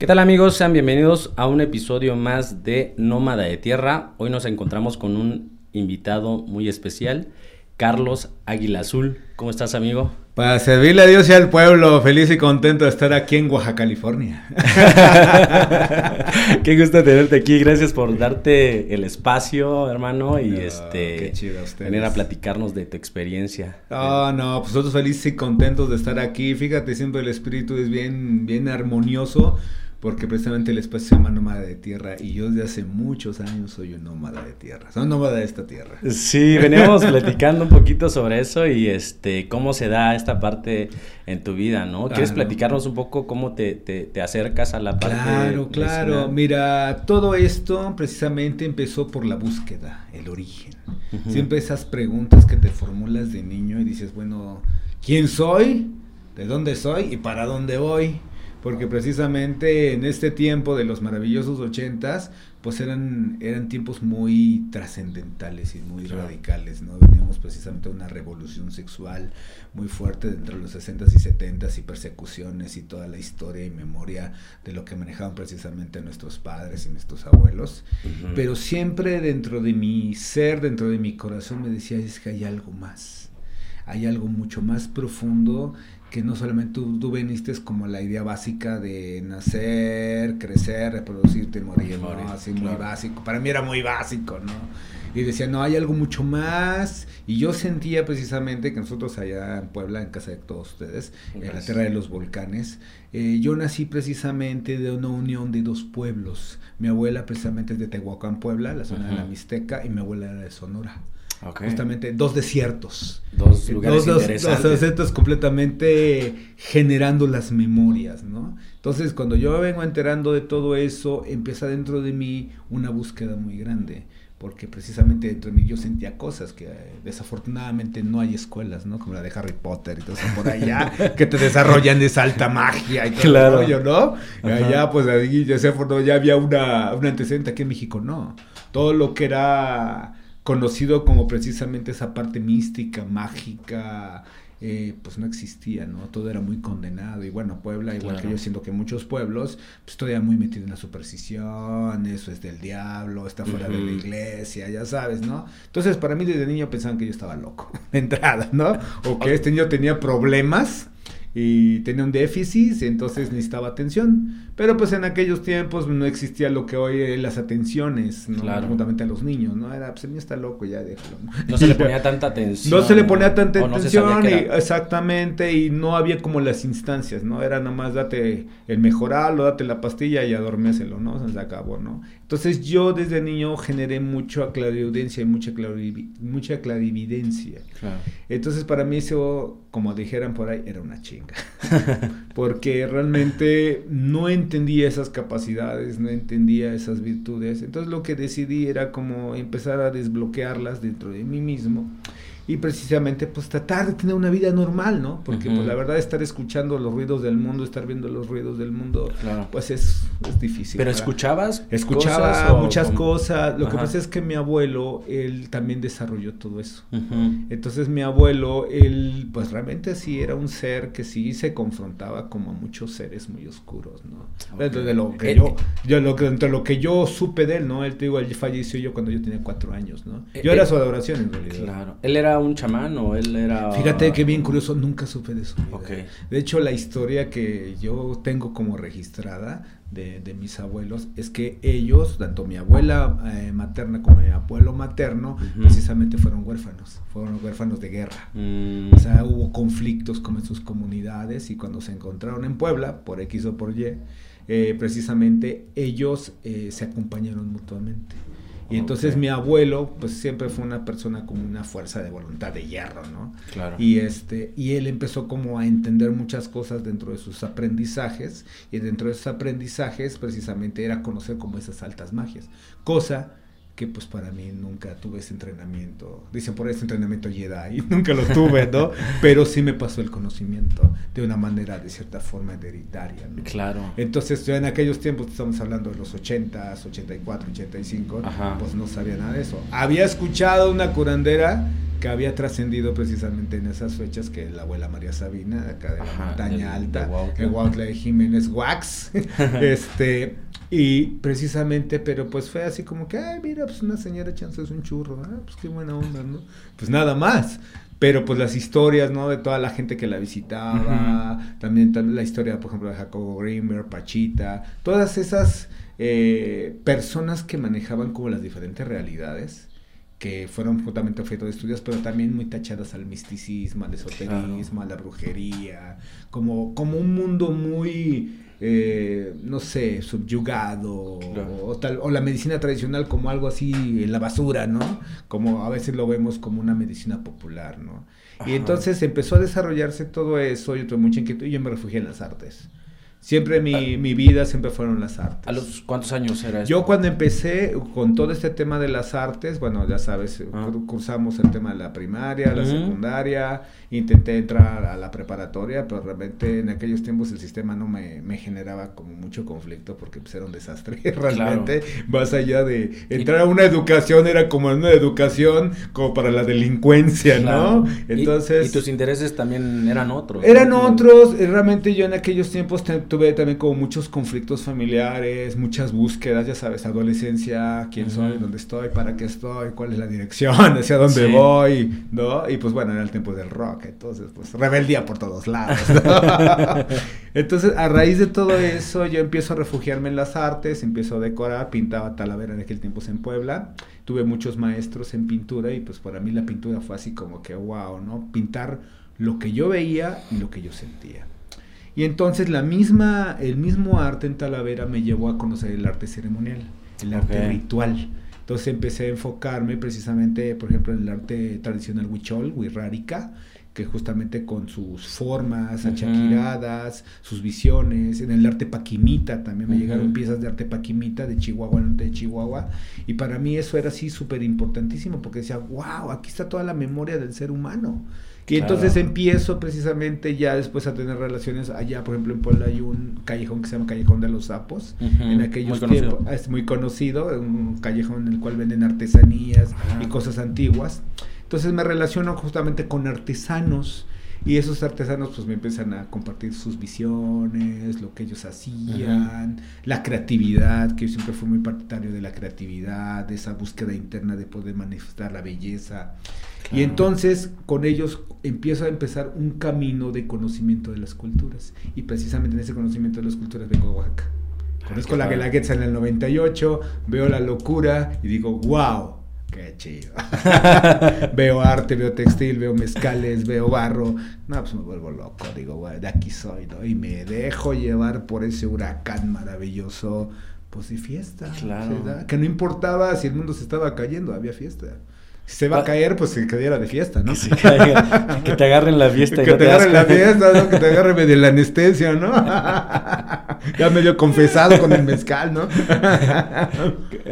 ¿Qué tal amigos? Sean bienvenidos a un episodio más de Nómada de Tierra. Hoy nos encontramos con un invitado muy especial, Carlos Águila Azul. ¿Cómo estás amigo? Para servirle a Dios y al pueblo, feliz y contento de estar aquí en Oaxaca, California. qué gusto tenerte aquí, gracias por darte el espacio, hermano, y este venir a platicarnos de tu experiencia. Ah, no, pues nosotros felices y contentos de estar aquí. Fíjate, siempre el espíritu es bien, bien armonioso porque precisamente el espacio se llama nómada de tierra y yo desde hace muchos años soy un nómada de tierra, soy un nómada de esta tierra. Sí, veníamos platicando un poquito sobre eso y este cómo se da esta parte en tu vida, ¿no? ¿Quieres platicarnos un poco cómo te, te, acercas a la parte? Claro, claro, mira, todo esto precisamente empezó por la búsqueda, el origen. Siempre esas preguntas que te formulas de niño y dices, bueno, ¿quién soy? ¿De dónde soy? ¿Y para dónde voy? Porque precisamente en este tiempo de los maravillosos ochentas, pues eran, eran tiempos muy trascendentales y muy radicales, ¿no? Veníamos precisamente a una revolución sexual muy fuerte dentro de los 60 y 70 y persecuciones y toda la historia y memoria de lo que manejaban precisamente nuestros padres y nuestros abuelos. Pero siempre dentro de mi ser, dentro de mi corazón me decía, es que hay algo más, hay algo mucho más profundo que no solamente tú, tú, veniste como la idea básica de nacer, crecer, reproducirte, morir, morir ¿no? Así muy básico. Para mí era muy básico, ¿no? Y decía, no, hay algo mucho más. Y yo sentía precisamente que nosotros allá en Puebla, en casa de todos ustedes, en la tierra de los volcanes, eh, yo nací precisamente de una unión de dos pueblos. Mi abuela precisamente es de Tehuacán, Puebla, la zona de la Mixteca, y mi abuela era de Sonora. Justamente dos desiertos. Dos lugares dos, interesantes. Dos desiertos completamente generando las memorias, ¿no? Entonces, cuando yo vengo enterando de todo eso, empieza dentro de mí una búsqueda muy grande. Porque precisamente dentro de mí yo sentía cosas que eh, desafortunadamente no hay escuelas, ¿no? Como la de Harry Potter y todo eso por allá, que te desarrollan esa alta magia y todo claro. rollo, ¿no? Y allá, pues, ahí, ya, ya había una, una antecedente aquí en México, no. Todo lo que era conocido como precisamente esa parte mística, mágica, eh, pues no existía, ¿no? Todo era muy condenado. Y bueno, Puebla, igual que yo siento que muchos pueblos, pues todavía muy metido en la superstición, eso es del diablo, está fuera de la iglesia, ya sabes, ¿no? Entonces, para mí desde niño pensaban que yo estaba loco, de entrada, ¿no? O que este niño tenía problemas y tenía un déficit, entonces necesitaba atención. Pero pues en aquellos tiempos no existía lo que hoy es las atenciones, ¿no? Juntamente a los niños, ¿no? Era, pues el niño está loco, ya déjalo. No, se le ponía tanta atención. No se le ponía tanta atención, exactamente, y no había como las instancias, ¿no? Era nada más date el mejoralo, date la pastilla y adormécelo, ¿no? Se acabó, ¿no? Entonces yo desde niño generé mucha clarividencia y mucha, mucha clarividencia. Entonces para mí eso, como dijeran por ahí, era una chinga. Porque realmente no entendía esas capacidades, no entendía esas virtudes. Entonces lo que decidí era como empezar a desbloquearlas dentro de mí mismo y precisamente pues tratar de tener una vida normal, ¿no? Porque pues la verdad estar escuchando los ruidos del mundo, estar viendo los ruidos del mundo, pues es, es, difícil. ¿Pero escuchabas? Escuchaba muchas cosas. Lo que pasa es que mi abuelo, él también desarrolló todo eso. Entonces mi abuelo, él pues realmente sí era un ser que sí se confrontaba como a muchos seres muy oscuros, ¿no? De lo que yo, yo lo, entre lo que yo supe de él, ¿no? Él te digo, él falleció yo cuando yo tenía cuatro años, ¿no? Eh, yo era eh, su adoración en realidad. Claro. Él era un chamán o él era...? Fíjate que bien curioso, nunca supe de eso. De hecho, la historia que yo tengo como registrada de, mis abuelos es que ellos, tanto mi abuela eh, materna como mi abuelo materno, precisamente fueron huérfanos, fueron huérfanos de guerra. Mm. O sea, hubo conflictos con sus comunidades y cuando se encontraron en Puebla, por X o por Y, eh, precisamente ellos eh, se acompañaron mutuamente. Y entonces mi abuelo, pues siempre fue una persona con una fuerza de voluntad de hierro, ¿no? Claro. Y este, y él empezó como a entender muchas cosas dentro de sus aprendizajes, y dentro de esos aprendizajes precisamente era conocer como esas altas magias. Cosa que pues para mí nunca tuve ese entrenamiento. Dicen por ese entrenamiento Jedi, nunca lo tuve, ¿no? Pero sí me pasó el conocimiento de una manera, de cierta forma, hereditaria, ¿no? Claro. Entonces, yo en aquellos tiempos, estamos hablando de los 80, 84, 85, pues no sabía nada de eso. Había escuchado una curandera que había trascendido precisamente en esas fechas que la abuela María Sabina, acá de la montaña alta, el Huautla de Jiménez Wax, este y precisamente, pero pues fue así como que, ay, mira, pues una señora echándose un churro, ah, pues qué buena onda, ¿no? Pues nada más. Pero pues las historias, ¿no? De toda la gente que la visitaba, también, la historia, por ejemplo, de Jacobo Greenberg, Pachita, todas esas eh, personas que manejaban como las diferentes realidades que fueron justamente objeto de estudios, pero también muy tachadas al misticismo, al esoterismo, a la brujería, como, como un mundo muy eh, no sé, subyugado o, tal, o la medicina tradicional como algo así en la basura, ¿no? Como a veces lo vemos como una medicina popular, ¿no? Y entonces empezó a desarrollarse todo eso, yo tuve mucha inquietud y yo me refugié en las artes. Siempre mi, mi, vida siempre fueron las artes. ¿A los cuántos años era eso? Yo cuando empecé con todo este tema de las artes, bueno, ya sabes, ah. cursamos el tema de la primaria, la secundaria, intenté entrar a la preparatoria, pero realmente en aquellos tiempos el sistema no me, me generaba como mucho conflicto porque pues, era un desastre realmente, más allá de entrar a una educación, era como una educación como para la delincuencia, ¿no? Entonces... ¿Y, tus intereses también eran otros. Eran otros, realmente yo en aquellos tiempos tuve también como muchos conflictos familiares, muchas búsquedas, ya sabes, adolescencia, quién soy, dónde estoy, para qué estoy, cuál es la dirección, hacia dónde voy, ¿no? Y pues bueno, era el tiempo del rock, entonces pues rebeldía por todos lados. entonces, a raíz de todo eso, yo empiezo a refugiarme en las artes, empiezo a decorar, pintaba Talavera en aquel tiempo en Puebla, tuve muchos maestros en pintura y pues para mí la pintura fue así como que wow, ¿no? Pintar lo que yo veía y lo que yo sentía. Y entonces la misma, el mismo arte en Talavera me llevó a conocer el arte ceremonial, el arte ritual. Entonces empecé a enfocarme precisamente, por ejemplo, en el arte tradicional huichol, huirrárica, que justamente con sus formas achaquiradas, sus visiones, en el arte paquimita también me llegaron piezas de arte paquimita de Chihuahua, norte de Chihuahua, y para mí eso era así súper importantísimo, porque decía, wow, aquí está toda la memoria del ser humano. Y entonces empiezo precisamente ya después a tener relaciones allá, por ejemplo, en Puebla hay un callejón que se llama Callejón de los Sapos. En aquellos tiempos es muy conocido, un callejón en el cual venden artesanías y cosas antiguas. Entonces me relaciono justamente con artesanos y esos artesanos pues me empiezan a compartir sus visiones, lo que ellos hacían, la creatividad, que yo siempre fui muy partidario de la creatividad, de esa búsqueda interna de poder manifestar la belleza. Y entonces con ellos empiezo a empezar un camino de conocimiento de las culturas. Y precisamente en ese conocimiento de las culturas vengo a Oaxaca. Conozco la Guelaguetza en el 98, veo la locura y digo, wow, qué chido. veo arte, veo textil, veo mezcales, veo barro. No, pues me vuelvo loco. Digo, güey, de aquí soy, ¿no? Y me dejo llevar por ese huracán maravilloso. Pues de fiesta. Claro. Que no importaba si el mundo se estaba cayendo, había fiesta se va a caer, pues que cayera de fiesta, ¿no? Que, te agarren la fiesta. que te, agarren la fiesta, ¿no? Que te agarren medio la anestesia, ¿no? ya medio confesado con el mezcal, ¿no?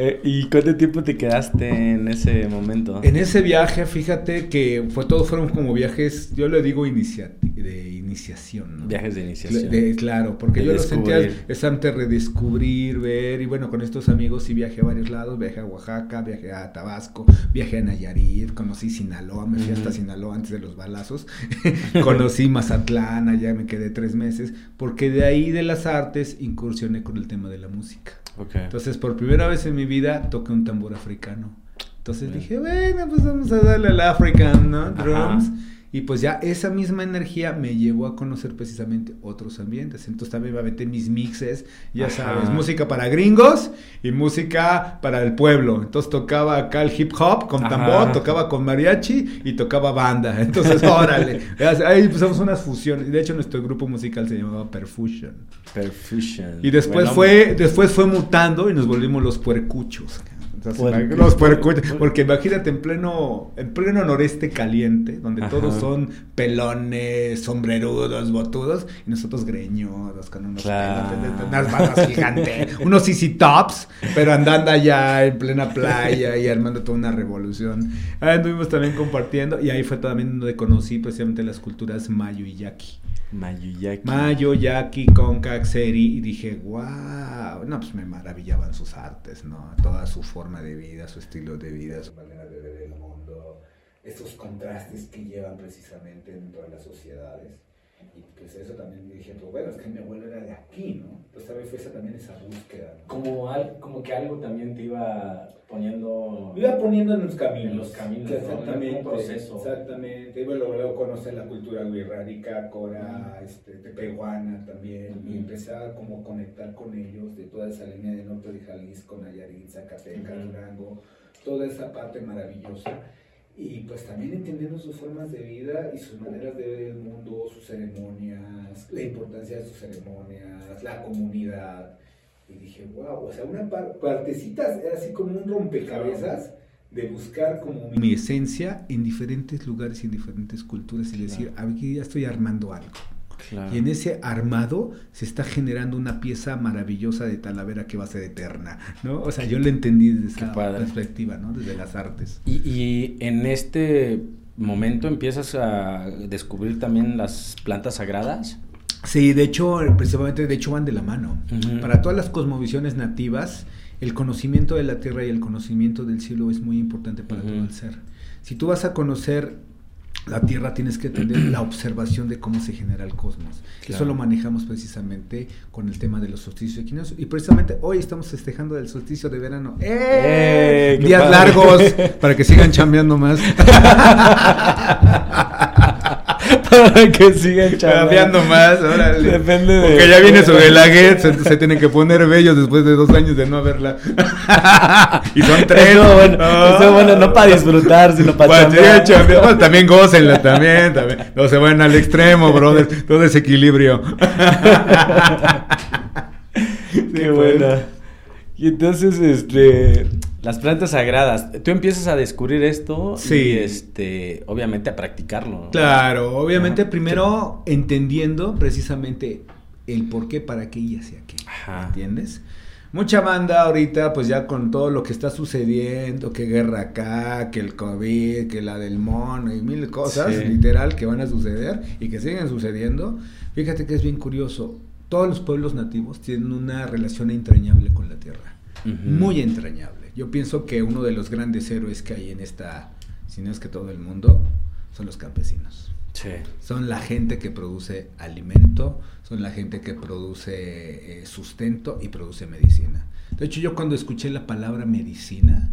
Eh, ¿Y cuánto tiempo te quedaste en ese momento? En ese viaje, fíjate que fue todos fueron como viajes, yo le digo inicia, de iniciación, ¿no? Viajes de iniciación. claro, porque yo lo sentía es redescubrir, ver, y bueno, con estos amigos sí viajé a varios lados, viajé a Oaxaca, viajé a Tabasco, viajé a Nayarit conocí Sinaloa, me fui hasta Sinaloa antes de los balazos, conocí Mazatlán, allá me quedé tres meses, porque de ahí de las artes incursioné con el tema de la música. Entonces, por primera vez en mi vida toqué un tambor africano. Entonces dije, bueno, pues vamos a darle al African, ¿no? Drums. Y pues ya esa misma energía me llevó a conocer precisamente otros ambientes. Entonces también me aventé mis mixes, ya sabes, música para gringos y música para el pueblo. Entonces tocaba acá el hip hop con tambor, tocaba con mariachi y tocaba banda. Entonces, órale. Ahí empezamos unas fusiones. De hecho, nuestro grupo musical se llamaba Perfusion. Perfusion. Y después fue, después fue mutando y nos volvimos los puercuchos. Los puercuchos. Porque imagínate en pleno, en pleno noreste caliente, donde todos son pelones, sombrerudos, botudos, y nosotros greñudos con unos unas bandas gigantes, unos easy tops, pero andando allá en plena playa y armando toda una revolución. Ahí anduvimos también compartiendo, y ahí fue también donde conocí precisamente las culturas mayo y yaqui. Mayo, Yaqui, Concac, Seri, y dije, wow, no, pues me maravillaban sus artes, ¿no? Toda su forma de vida, su estilo de vida, su manera de ver el mundo, esos contrastes que llevan precisamente en todas las sociedades. Y pues eso también dije, pues bueno, es que mi abuelo era de aquí, ¿no? Entonces también fue esa, también esa búsqueda. Como, al, como que algo también te iba poniendo... Me iba poniendo en los caminos. En los caminos, exactamente. Un proceso. Exactamente. Y bueno, luego conocer la cultura guirrárica, cora, este, tepehuana también, y empecé a como conectar con ellos de toda esa línea de norte de Jalisco, Nayarit, Zacatecas, Durango, toda esa parte maravillosa y pues también entendiendo sus formas de vida y sus maneras de ver el mundo, sus ceremonias, la importancia de sus ceremonias, la comunidad. Y dije, wow, o sea, una partecita era así como un rompecabezas de buscar como mi esencia en diferentes lugares y en diferentes culturas y decir, aquí ya estoy armando algo. Y en ese armado se está generando una pieza maravillosa de Talavera que va a ser eterna, ¿no? O sea, yo lo entendí desde esa perspectiva, ¿no? Desde las artes. Y, y, en este momento empiezas a descubrir también las plantas sagradas. Sí, de hecho, precisamente, de hecho van de la mano. Para todas las cosmovisiones nativas, el conocimiento de la tierra y el conocimiento del cielo es muy importante para todo el ser. Si tú vas a conocer la Tierra tienes que tener la observación de cómo se genera el cosmos. Eso lo manejamos precisamente con el tema de los solsticios equinoccios. Y precisamente hoy estamos festejando el solsticio de verano. ¡Eh! ¡Eh Días largos para que sigan chambeando más. que sigan cambiando más, órale. Depende de. Porque ya viene sobre la get, se, tienen que poner bellos después de dos años de no haberla. y son tres. No, bueno, oh. bueno, no para disfrutar, sino para bueno, También gócenla, también, también. No se van al extremo, brother. Todo ese equilibrio. Qué buena. Y entonces, este las plantas sagradas. Tú empiezas a descubrir esto y este, obviamente a practicarlo. Claro, obviamente primero entendiendo precisamente el por qué, para qué y hacia qué. ¿Entiendes? Mucha banda ahorita, pues ya con todo lo que está sucediendo, que guerra acá, que el COVID, que la del mono y mil cosas, literal, que van a suceder y que siguen sucediendo. Fíjate que es bien curioso. Todos los pueblos nativos tienen una relación entrañable con la tierra. Muy entrañable. Yo pienso que uno de los grandes héroes que hay en esta, si no es que todo el mundo, son los campesinos. Sí. Son la gente que produce alimento, son la gente que produce eh, sustento y produce medicina. De hecho, yo cuando escuché la palabra medicina,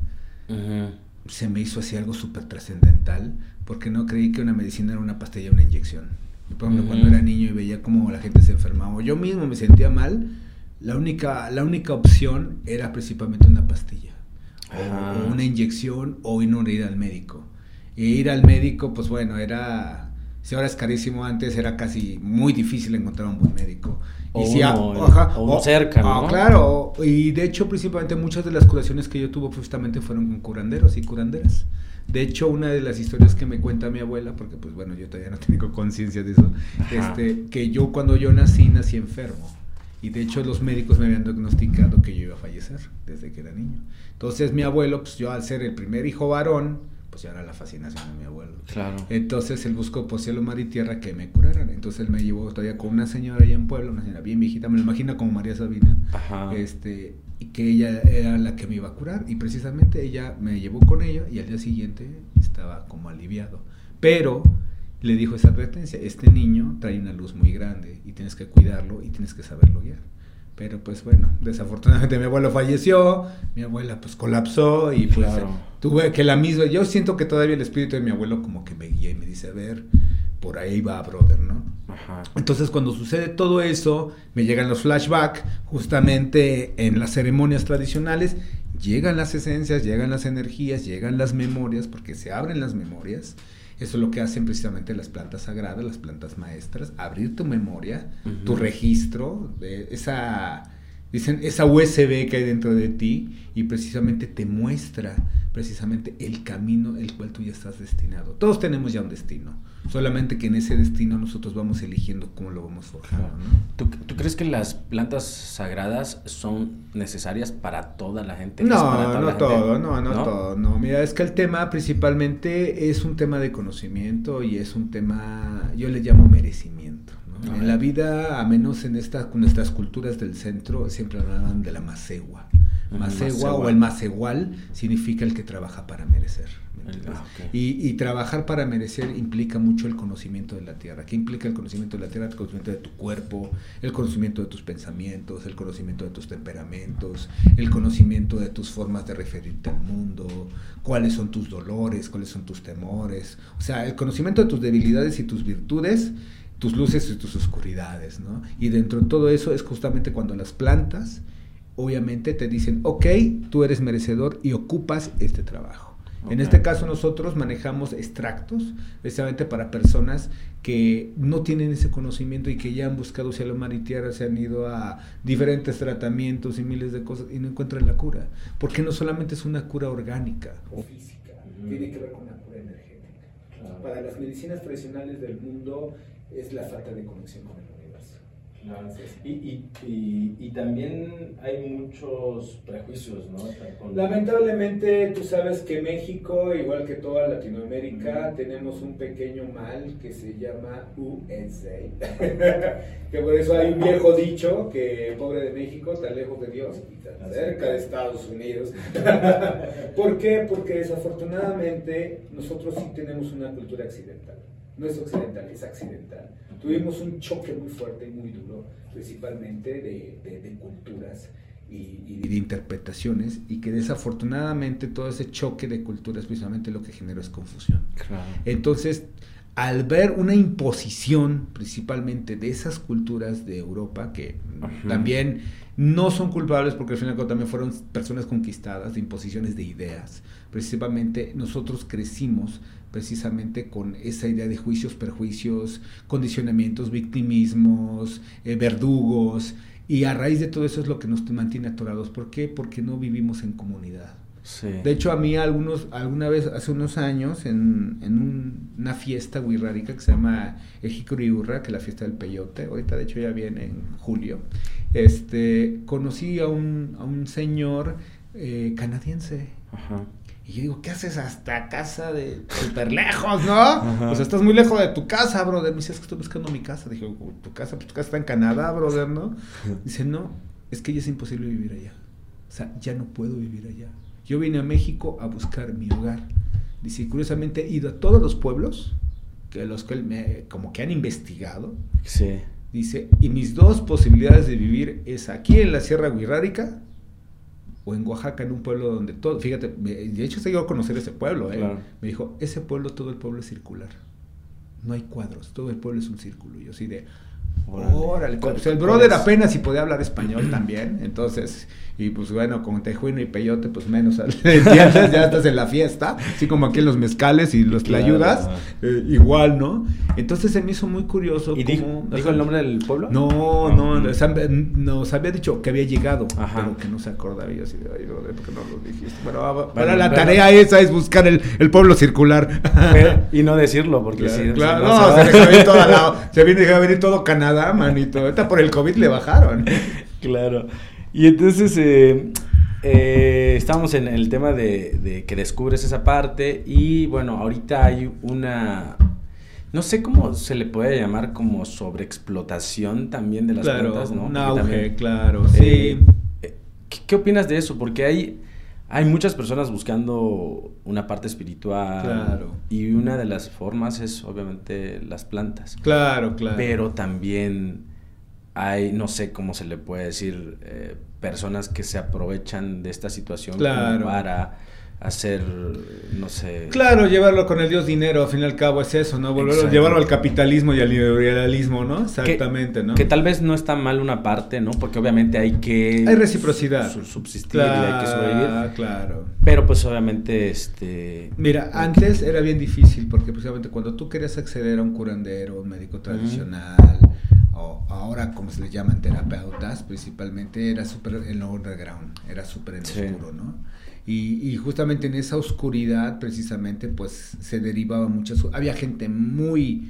se me hizo así algo súper trascendental, porque no creí que una medicina era una pastilla, una inyección. Por ejemplo, cuando era niño y veía cómo la gente se enfermaba, o yo mismo me sentía mal, la única, la única opción era principalmente una pastilla o, una inyección o no ir al médico. Y ir al médico, pues bueno, era, si ahora es carísimo, antes era casi muy difícil encontrar un buen médico. O, y si o, cerca, ah, ¿no? claro, y de hecho principalmente muchas de las curaciones que yo tuve justamente fueron con curanderos y curanderas. De hecho, una de las historias que me cuenta mi abuela, porque pues bueno, yo todavía no tengo conciencia de eso, este, que yo cuando yo nací, nací enfermo. Y de hecho los médicos me habían diagnosticado que yo iba a fallecer desde que era niño. Entonces mi abuelo, pues yo al ser el primer hijo varón, pues ya era la fascinación de mi abuelo. Claro. Entonces él buscó por cielo, mar y tierra que me curaran. Entonces él me llevó todavía con una señora allá en Puebla, una señora bien viejita, me lo imagino como María Sabina. Ajá. Este, y que ella era la que me iba a curar. Y precisamente ella me llevó con ella y al día siguiente estaba como aliviado. Pero le dijo esa advertencia, este niño trae una luz muy grande y tienes que cuidarlo y tienes que saberlo guiar. Pero pues bueno, desafortunadamente mi abuelo falleció, mi abuela pues colapsó y pues tuve que la misma, yo siento que todavía el espíritu de mi abuelo como que me guía y me dice, a ver, por ahí va, brother, ¿no? Entonces cuando sucede todo eso, me llegan los flashbacks, justamente en las ceremonias tradicionales, llegan las esencias, llegan las energías, llegan las memorias, porque se abren las memorias eso es lo que hacen precisamente las plantas sagradas, las plantas maestras, abrir tu memoria, tu registro, de esa, Dicen esa USB que hay dentro de ti y precisamente te muestra precisamente el camino el cual tú ya estás destinado. Todos tenemos ya un destino, solamente que en ese destino nosotros vamos eligiendo cómo lo vamos forjando. ¿Tú, crees que las plantas sagradas son necesarias para toda la gente? No, no todo, no, no, todo, no. Mira, es que el tema principalmente es un tema de conocimiento y es un tema, yo le llamo merecimiento. En la vida, a menos en esta, nuestras culturas del centro, siempre hablaban de la macegua. Macegua o el macegual significa el que trabaja para merecer. Ah, y, trabajar para merecer implica mucho el conocimiento de la tierra. ¿Qué implica el conocimiento de la tierra? El conocimiento de tu cuerpo, el conocimiento de tus pensamientos, el conocimiento de tus temperamentos, el conocimiento de tus formas de referirte al mundo, cuáles son tus dolores, cuáles son tus temores. O sea, el conocimiento de tus debilidades y tus virtudes tus luces y tus oscuridades, ¿no? Y dentro de todo eso es justamente cuando las plantas, obviamente, te dicen, ok, tú eres merecedor y ocupas este trabajo. En este caso nosotros manejamos extractos precisamente para personas que no tienen ese conocimiento y que ya han buscado cielo, mar y tierra, se han ido a diferentes tratamientos y miles de cosas y no encuentran la cura. Porque no solamente es una cura orgánica o física, tiene que ver con una cura energética. Para las medicinas tradicionales del mundo es la falta de conexión con el Y, y, y, también hay muchos prejuicios, ¿no? Lamentablemente, tú sabes que México, igual que toda Latinoamérica, tenemos un pequeño mal que se llama USA. que por eso hay un viejo dicho que pobre de México, tan lejos de Dios y tan cerca de Estados Unidos. ¿Por qué? Porque desafortunadamente nosotros sí tenemos una cultura accidental no es occidental, es accidental. Tuvimos un choque muy fuerte y muy duro, principalmente de, culturas y, de interpretaciones, y que desafortunadamente todo ese choque de culturas precisamente lo que generó es confusión. Entonces, al ver una imposición principalmente de esas culturas de Europa, que también no son culpables porque al final también fueron personas conquistadas de imposiciones de ideas, principalmente nosotros crecimos precisamente con esa idea de juicios, perjuicios, condicionamientos, victimismos, eh, verdugos, y a raíz de todo eso es lo que nos mantiene atorados. ¿Por qué? Porque no vivimos en comunidad. De hecho, a mí algunos, alguna vez, hace unos años, en, en una fiesta wixárika que se llama Ejicuriurra, que es la fiesta del peyote, ahorita de hecho ya viene en julio, este, conocí a un, a un señor eh, canadiense. Ajá. Y yo digo, ¿qué haces hasta casa de súper lejos, no? Pues estás muy lejos de tu casa, brother. Me dice, es que estoy buscando mi casa. Dije, tu casa, pues tu casa está en Canadá, brother, ¿no? Dice, no, es que ya es imposible vivir allá. O sea, ya no puedo vivir allá. Yo vine a México a buscar mi hogar. Dice, curiosamente he ido a todos los pueblos, que los que me, como que han investigado. Sí. Dice, y mis dos posibilidades de vivir es aquí en la Sierra Guirrárica o en Oaxaca, en un pueblo donde todo, fíjate, de hecho se llegó a conocer ese pueblo, ¿eh? me dijo, ese pueblo, todo el pueblo es circular, no hay cuadros, todo el pueblo es un círculo, yo así de, órale, pues el brother apenas si podía hablar español también, entonces y pues bueno, con tejuino y peyote, pues menos, Ya estás en la fiesta, así como aquí en los mezcales y los tlayudas, eh, igual, ¿no? Entonces se me hizo muy curioso. ¿Y dijo, el nombre del pueblo? No, no, nos había dicho que había llegado, pero que no se acordaba. Y así, ay, ¿por qué no lo dijiste? Bueno, para la tarea esa es buscar el, el pueblo circular. y no decirlo, porque claro, si, claro, no, se, se, venir se viene a venir todo Canadá, manito. Ahorita por el COVID le bajaron. claro. Y entonces eh, eh, estamos en el tema de, que descubres esa parte y bueno, ahorita hay una, no sé cómo se le puede llamar como sobreexplotación también de las plantas, ¿no? Un auge, claro, sí. Eh, ¿qué, opinas de eso? Porque hay, hay muchas personas buscando una parte espiritual. Claro. Y una de las formas es obviamente las plantas. Claro, claro. Pero también hay, no sé cómo se le puede decir, eh, personas que se aprovechan de esta situación para hacer, no sé... Claro, llevarlo con el dios dinero, al fin y al cabo es eso, ¿no? Volverlo, llevarlo al capitalismo y al liberalismo, ¿no? Exactamente, que, ¿no? Que tal vez no está mal una parte, ¿no? Porque obviamente hay que... Hay reciprocidad. subsistir y hay que sobrevivir. Claro. Pero pues obviamente, este... Mira, antes era bien difícil porque precisamente cuando tú querías acceder a un curandero, un médico tradicional o ahora como se les llaman terapeutas, principalmente era súper en lo underground, era súper en oscuro, ¿no? Y, y, justamente en esa oscuridad, precisamente, pues se derivaba muchas... Había gente muy,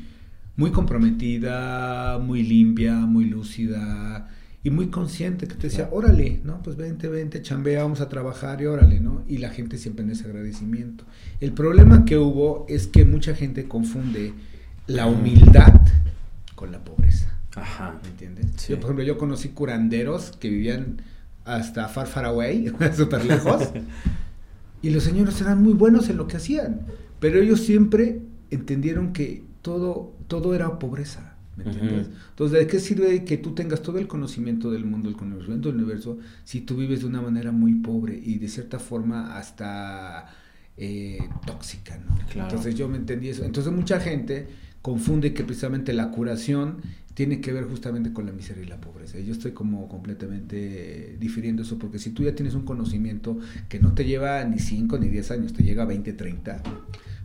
muy comprometida, muy limpia, muy lúcida y muy consciente que te decía, órale, ¿no? Pues vente, vente, chambea, vamos a trabajar y órale, ¿no? Y la gente siempre en ese agradecimiento. El problema que hubo es que mucha gente confunde la humildad con la pobreza. Ajá. ¿Me entiendes? Yo, por ejemplo, yo conocí curanderos que vivían hasta far, far away, súper lejos. y los señores eran muy buenos en lo que hacían. Pero ellos siempre entendieron que todo, todo era pobreza. ¿Me entiendes? Entonces, ¿de qué sirve que tú tengas todo el conocimiento del mundo, el conocimiento del universo, si tú vives de una manera muy pobre y de cierta forma hasta eh, tóxica, ¿no? Entonces yo me entendí eso. Entonces mucha gente confunde que precisamente la curación tiene que ver justamente con la miseria y la pobreza. Yo estoy como completamente difiriendo eso, porque si tú ya tienes un conocimiento que no te lleva ni 5 ni 10 años, te llega a 20, 30,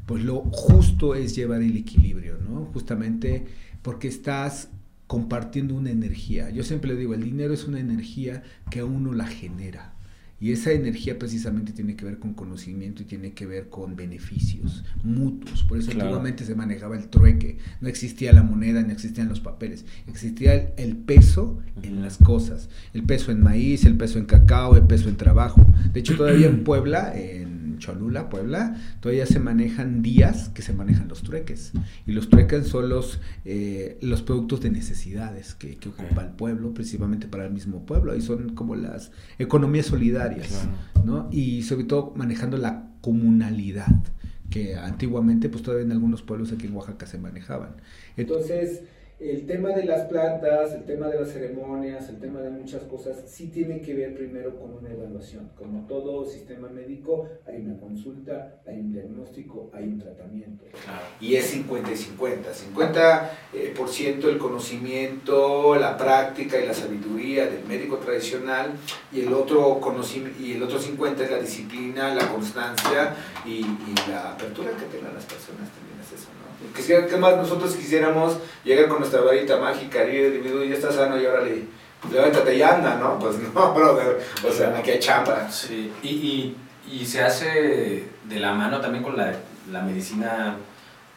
pues lo justo es llevar el equilibrio, ¿no? Justamente porque estás compartiendo una energía. Yo siempre le digo, el dinero es una energía que uno la genera. Y esa energía precisamente tiene que ver con conocimiento y tiene que ver con beneficios mutuos. Por eso antiguamente se manejaba el trueque. No existía la moneda, no existían los papeles. Existía el, peso en las cosas. El peso en maíz, el peso en cacao, el peso en trabajo. De hecho, todavía en Puebla, en Cholula, Puebla, todavía se manejan días que se manejan los trueques. Y los trueques son los, eh, los productos de necesidades que, ocupa el pueblo, principalmente para el mismo pueblo. Y son como las economías solidarias, ¿no? Y sobre todo manejando la comunalidad que antiguamente, pues todavía en algunos pueblos aquí en Oaxaca se manejaban. Entonces, el tema de las plantas, el tema de las ceremonias, el tema de muchas cosas, sí tiene que ver primero con una evaluación. Como todo sistema médico, hay una consulta, hay un diagnóstico, hay un tratamiento. Y es 50 y 50. 50% eh, por ciento el conocimiento, la práctica y la sabiduría del médico tradicional y el otro, y el otro 50 es la disciplina, la constancia y, y la apertura que tengan las personas también ¿no? ¿Qué más nosotros quisiéramos llegar con nuestra varita mágica y el individuo ya está sano y ahora le levántate y anda, ¿no? Pues no, brother. O sea, aquí hay chamba. Sí, y, y, y se hace de la mano también con la, la medicina,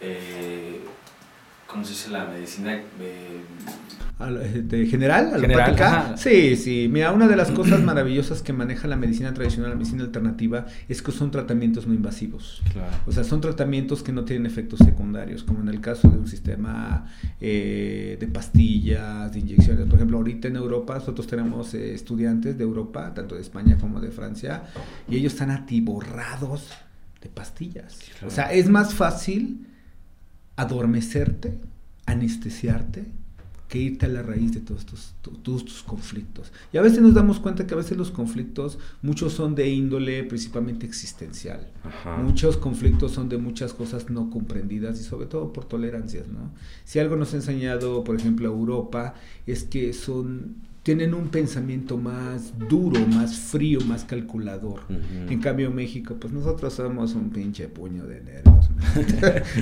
eh, ¿cómo se dice? La medicina eh, de general, general Sí, sí. Mira, una de las cosas maravillosas que maneja la medicina tradicional, la medicina alternativa, es que son tratamientos no invasivos. O sea, son tratamientos que no tienen efectos secundarios, como en el caso de un sistema eh, de pastillas, de inyecciones. Por ejemplo, ahorita en Europa, nosotros tenemos eh, estudiantes de Europa, tanto de España como de Francia, y ellos están atiborrados de pastillas. O sea, es más fácil adormecerte, anestesiarte, que irte a la raíz de todos tus, conflictos. Y a veces nos damos cuenta que a veces los conflictos, muchos son de índole principalmente existencial. Muchos conflictos son de muchas cosas no comprendidas y sobre todo por tolerancias, ¿no? Si algo nos ha enseñado, por ejemplo, Europa, es que son tienen un pensamiento más duro, más frío, más calculador. En cambio México, pues nosotros somos un pinche puño de nervios.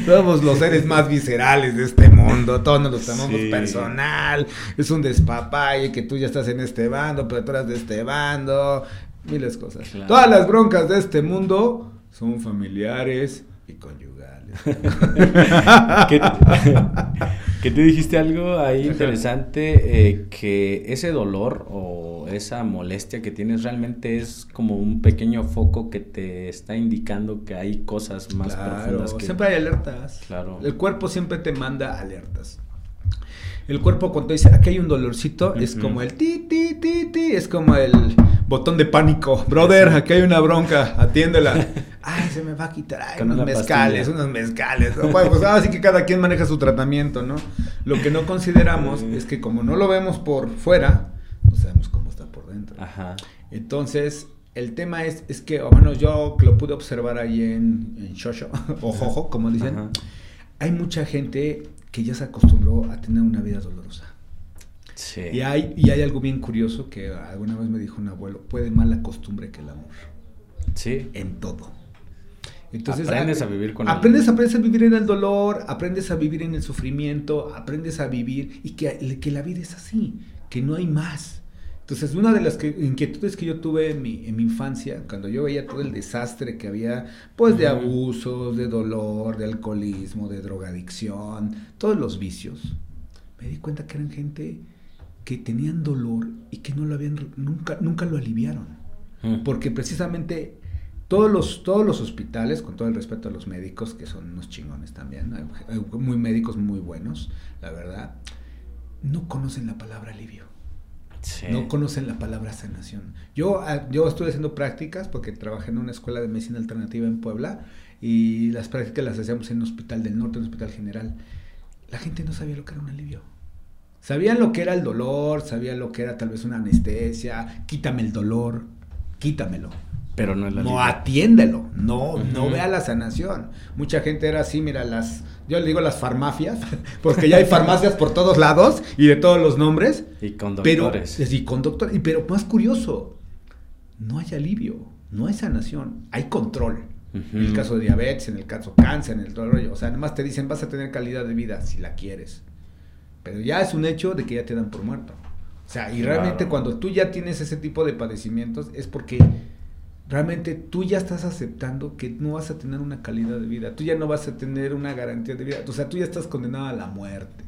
somos los seres más viscerales de este mundo, todos nos lo tomamos personal, es un despapalle que tú ya estás en este bando, pero tú eres de este bando, miles de cosas. Todas las broncas de este mundo son familiares y conyugales. Que tú dijiste algo ahí interesante, eh, que ese dolor o esa molestia que tienes realmente es como un pequeño foco que te está indicando que hay cosas más profundas. Que... Siempre hay alertas. Claro. El cuerpo siempre te manda alertas. El cuerpo cuando dice, aquí hay un dolorcito, es como el ti, ti, ti, ti, es como el botón de pánico. Brother, aquí hay una bronca, atiéndela. Ay, se me va a quitar. Ay, unos mezcales, unos mezcales. Bueno, pues así que cada quien maneja su tratamiento, ¿no? Lo que no consideramos es que como no lo vemos por fuera, no sabemos cómo está por dentro. Ajá. Entonces, el tema es, es que, bueno, yo lo pude observar ahí en, en Shosho, o Jojo, como dicen. Hay mucha gente que ya se acostumbró a tener una vida dolorosa. Sí. Y hay, y hay algo bien curioso que alguna vez me dijo un abuelo, puede más la costumbre que el amor. Sí. En todo. Entonces, aprendes a, vivir con aprendes, el Aprendes a vivir en el dolor, aprendes a vivir en el sufrimiento, aprendes a vivir y que, que la vida es así, que no hay más. Entonces, una de las inquietudes que yo tuve en mi, en mi, infancia, cuando yo veía todo el desastre que había, pues de abusos, de dolor, de alcoholismo, de drogadicción, todos los vicios, me di cuenta que eran gente que tenían dolor y que no lo habían, nunca, nunca lo aliviaron. Porque precisamente todos los, todos los hospitales, con todo el respeto a los médicos, que son unos chingones también, hay muy médicos muy buenos, la verdad, no conocen la palabra alivio. No conocen la palabra sanación. Yo, ah, yo estuve haciendo prácticas porque trabajé en una escuela de medicina alternativa en Puebla y las prácticas las hacíamos en un hospital del norte, en un hospital general. La gente no sabía lo que era un alivio. Sabían lo que era el dolor, sabían lo que era tal vez una anestesia, quítame el dolor, quítamelo. Pero no No atiéndelo, no, no vea la sanación. Mucha gente era así, mira, las, yo le digo las farmacias, porque ya hay farmacias por todos lados y de todos los nombres. Y con doctores. Pero, y con doctores, pero más curioso, no hay alivio, no hay sanación, hay control. En el caso de diabetes, en el caso cáncer, en el dolor, o sea, además te dicen vas a tener calidad de vida si la quieres. Pero ya es un hecho de que ya te dan por muerto. O sea, y realmente cuando tú ya tienes ese tipo de padecimientos es porque realmente tú ya estás aceptando que no vas a tener una calidad de vida, tú ya no vas a tener una garantía de vida, o sea, tú ya estás condenado a la muerte.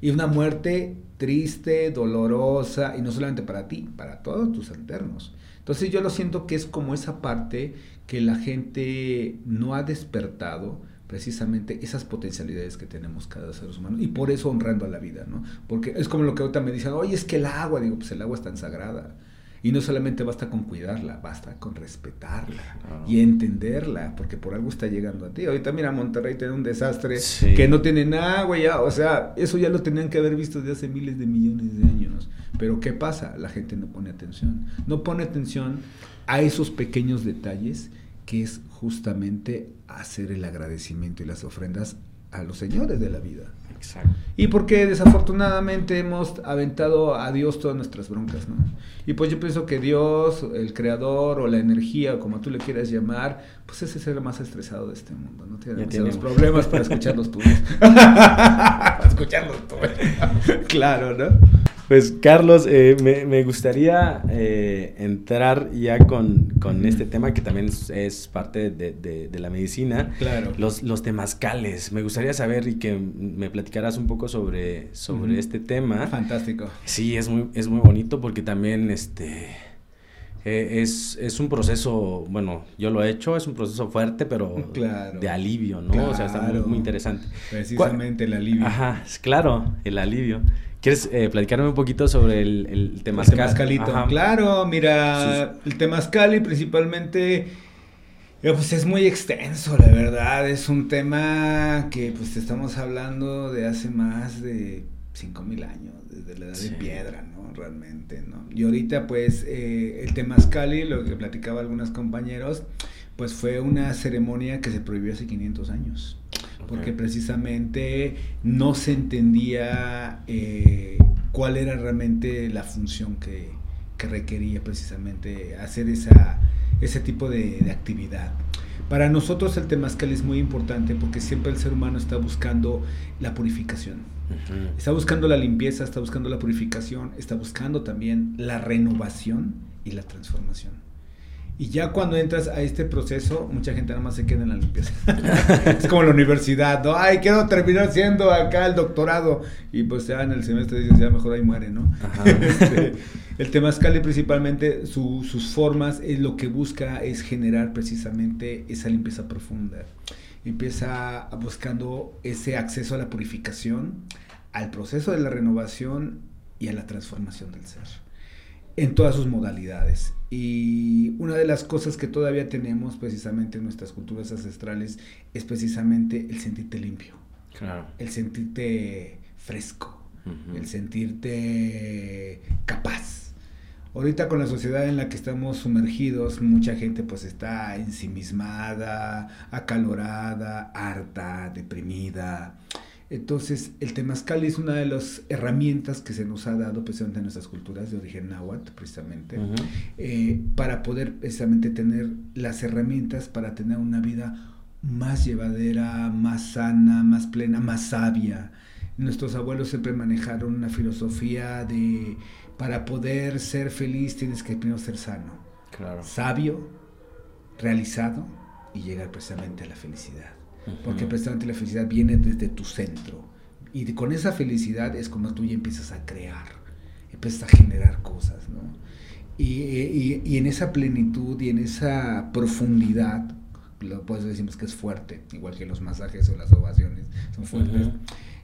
Y una muerte triste, dolorosa, y no solamente para ti, para todos tus alternos. Entonces yo lo siento que es como esa parte que la gente no ha despertado, precisamente esas potencialidades que tenemos cada ser humano y por eso honrando a la vida, ¿no? Porque es como lo que ahorita me dicen, oye, es que el agua, digo, pues el agua es tan sagrada. Y no solamente basta con cuidarla, basta con respetarla y entenderla, porque por algo está llegando a ti. Ahorita mira, Monterrey tiene un desastre que no tienen agua ya, o sea, eso ya lo tenían que haber visto desde hace miles de millones de años. Pero ¿qué pasa? La gente no pone atención. No pone atención a esos pequeños detalles que es justamente hacer el agradecimiento y las ofrendas a los señores de la vida. Exacto. Y porque desafortunadamente hemos aventado a Dios todas nuestras broncas, ¿no? Y pues yo pienso que Dios, el creador o la energía, como tú le quieras llamar, pues ese es el más estresado de este mundo, ¿no? Tiene los problemas para escuchar los tuyos. escuchar los tuyos. claro, ¿no? Pues Carlos, eh, me, gustaría eh, entrar ya con, este tema que también es, parte de, la medicina. Claro. Los, los temazcales. Me gustaría saber y que me platicaras un poco sobre, sobre este tema. Fantástico. Sí, es muy, es muy bonito porque también este eh, es, es, un proceso, bueno, yo lo he hecho, es un proceso fuerte, pero de alivio, ¿no? O sea, está muy, interesante. Precisamente el alivio. Ajá, claro, el alivio. ¿Quieres eh, platicarme un poquito sobre el, el temazcal? El temazcalito. Claro, mira, el temazcal y principalmente, eh, pues es muy extenso, la verdad. Es un tema que pues estamos hablando de hace más de 5000 años, desde la edad de piedra, ¿no? Realmente, ¿no? Y ahorita pues eh, el temazcali, lo que platicaba algunos compañeros, pues fue una ceremonia que se prohibió hace 500 años porque precisamente no se entendía eh, cuál era realmente la función que, requería precisamente hacer esa, ese tipo de, actividad. Para nosotros el temazcal es muy importante porque siempre el ser humano está buscando la purificación. Está buscando la limpieza, está buscando la purificación, está buscando también la renovación y la transformación. Y ya cuando entras a este proceso, mucha gente nada más se queda en la limpieza. es como la universidad, ¿no? Ay, quiero terminar siendo acá el doctorado. Y pues ya en el semestre dices, ya mejor ahí muere, ¿no? este, el temazcal principalmente sus formas, es lo que busca es generar precisamente esa limpieza profunda. Empieza buscando ese acceso a la purificación, al proceso de la renovación y a la transformación del ser en todas sus modalidades. Y una de las cosas que todavía tenemos precisamente en nuestras culturas ancestrales es precisamente el sentirte limpio. El sentirte fresco. El sentirte capaz. Ahorita con la sociedad en la que estamos sumergidos, mucha gente pues está ensimismada, acalorada, harta, deprimida. Entonces, el temazcal es una de las herramientas que se nos ha dado precisamente en nuestras culturas de origen náhuatl, precisamente, eh, para poder precisamente tener las herramientas para tener una vida más llevadera, más sana, más plena, más sabia. Nuestros abuelos siempre manejaron una filosofía de para poder ser feliz tienes que primero ser sano, sabio, realizado y llegar precisamente a la felicidad. Porque precisamente la felicidad viene desde tu centro. Y con esa felicidad es como tú ya empiezas a crear, empiezas a generar cosas, ¿no? Y, y, en esa plenitud y en esa profundidad, lo pues decimos que es fuerte, igual que los masajes o las ovaciones son fuertes,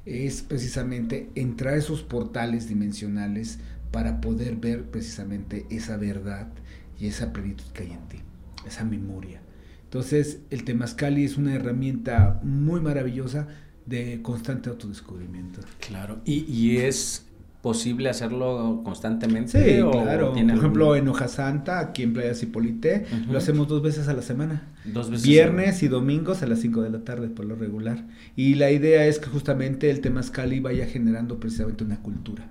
es precisamente entrar a esos portales dimensionales para poder ver precisamente esa verdad y esa plenitud que hay en ti, esa memoria. Entonces, el Temazcali es una herramienta muy maravillosa de constante autodescubrimiento. Claro, y, y es posible hacerlo constantemente. Sí, claro. Por ejemplo, en Hoja Santa, aquí en Playa Cipolite, lo hacemos dos veces a la semana. Dos veces. Viernes y domingos a las 5 de la tarde, por lo regular. Y la idea es que justamente el Temazcali vaya generando precisamente una cultura.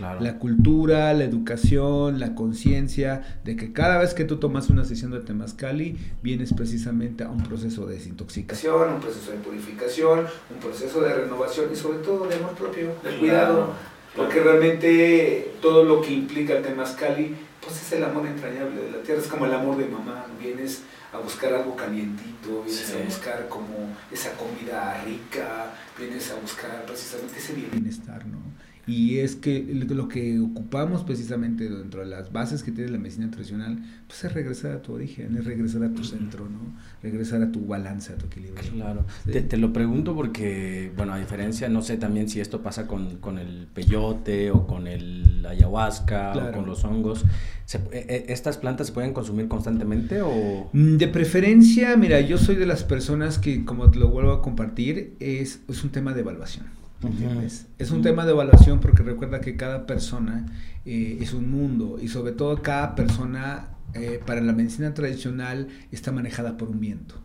La cultura, la educación, la conciencia de que cada vez que tú tomas una sesión de Temazcali, vienes precisamente a un proceso de desintoxicación, un proceso de purificación, un proceso de renovación y sobre todo de amor propio, de cuidado. Porque realmente todo lo que implica el Temazcali, pues es el amor entrañable de la tierra, es como el amor de mamá, vienes a buscar algo calientito, vienes a buscar como esa comida rica, vienes a buscar precisamente ese bienestar, ¿no? Y es que lo que ocupamos precisamente dentro de las bases que tiene la medicina tradicional, pues es regresar a tu origen, es regresar a tu centro, ¿no? Regresar a tu balance, a tu equilibrio. Claro. Te, lo pregunto porque, bueno, a diferencia, no sé también si esto pasa con, con el peyote o con el ayahuasca o con los hongos. ¿Se, e, e, ¿Estas plantas se pueden consumir constantemente o...? Mm, de preferencia, mira, yo soy de las personas que, como te lo vuelvo a compartir, es, es un tema de evaluación. Es un tema de evaluación porque recuerda que cada persona eh, es un mundo y sobre todo cada persona eh, para la medicina tradicional está manejada por un viento.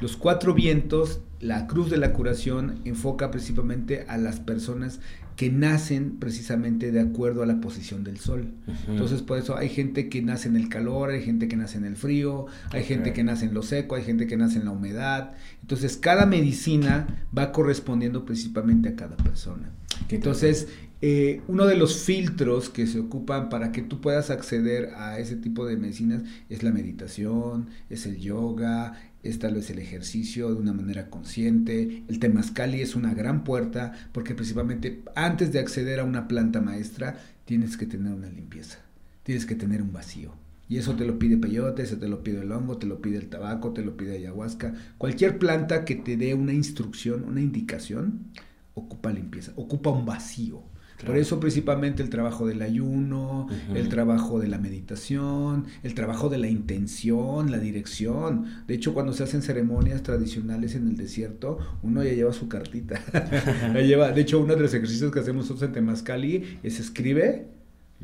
Los cuatro vientos, la cruz de la curación, enfoca principalmente a las personas que nacen precisamente de acuerdo a la posición del sol. Entonces, por eso hay gente que nace en el calor, hay gente que nace en el frío, hay gente que nace en lo seco, hay gente que nace en la humedad. Entonces, cada medicina va correspondiendo principalmente a cada persona. Entonces, eh, uno de los filtros que se ocupan para que tú puedas acceder a ese tipo de medicinas es la meditación, es el yoga, es tal vez el ejercicio de una manera consciente. El temazcali es una gran puerta porque principalmente antes de acceder a una planta maestra tienes que tener una limpieza, tienes que tener un vacío. Y eso te lo pide peyote, eso te lo pide el hongo, te lo pide el tabaco, te lo pide ayahuasca. Cualquier planta que te dé una instrucción, una indicación, ocupa limpieza, ocupa un vacío. Por eso principalmente el trabajo del ayuno, el trabajo de la meditación, el trabajo de la intención, la dirección. De hecho, cuando se hacen ceremonias tradicionales en el desierto, uno ya lleva su cartita. lleva. De hecho, uno de los ejercicios que hacemos nosotros en Temazcali es escribe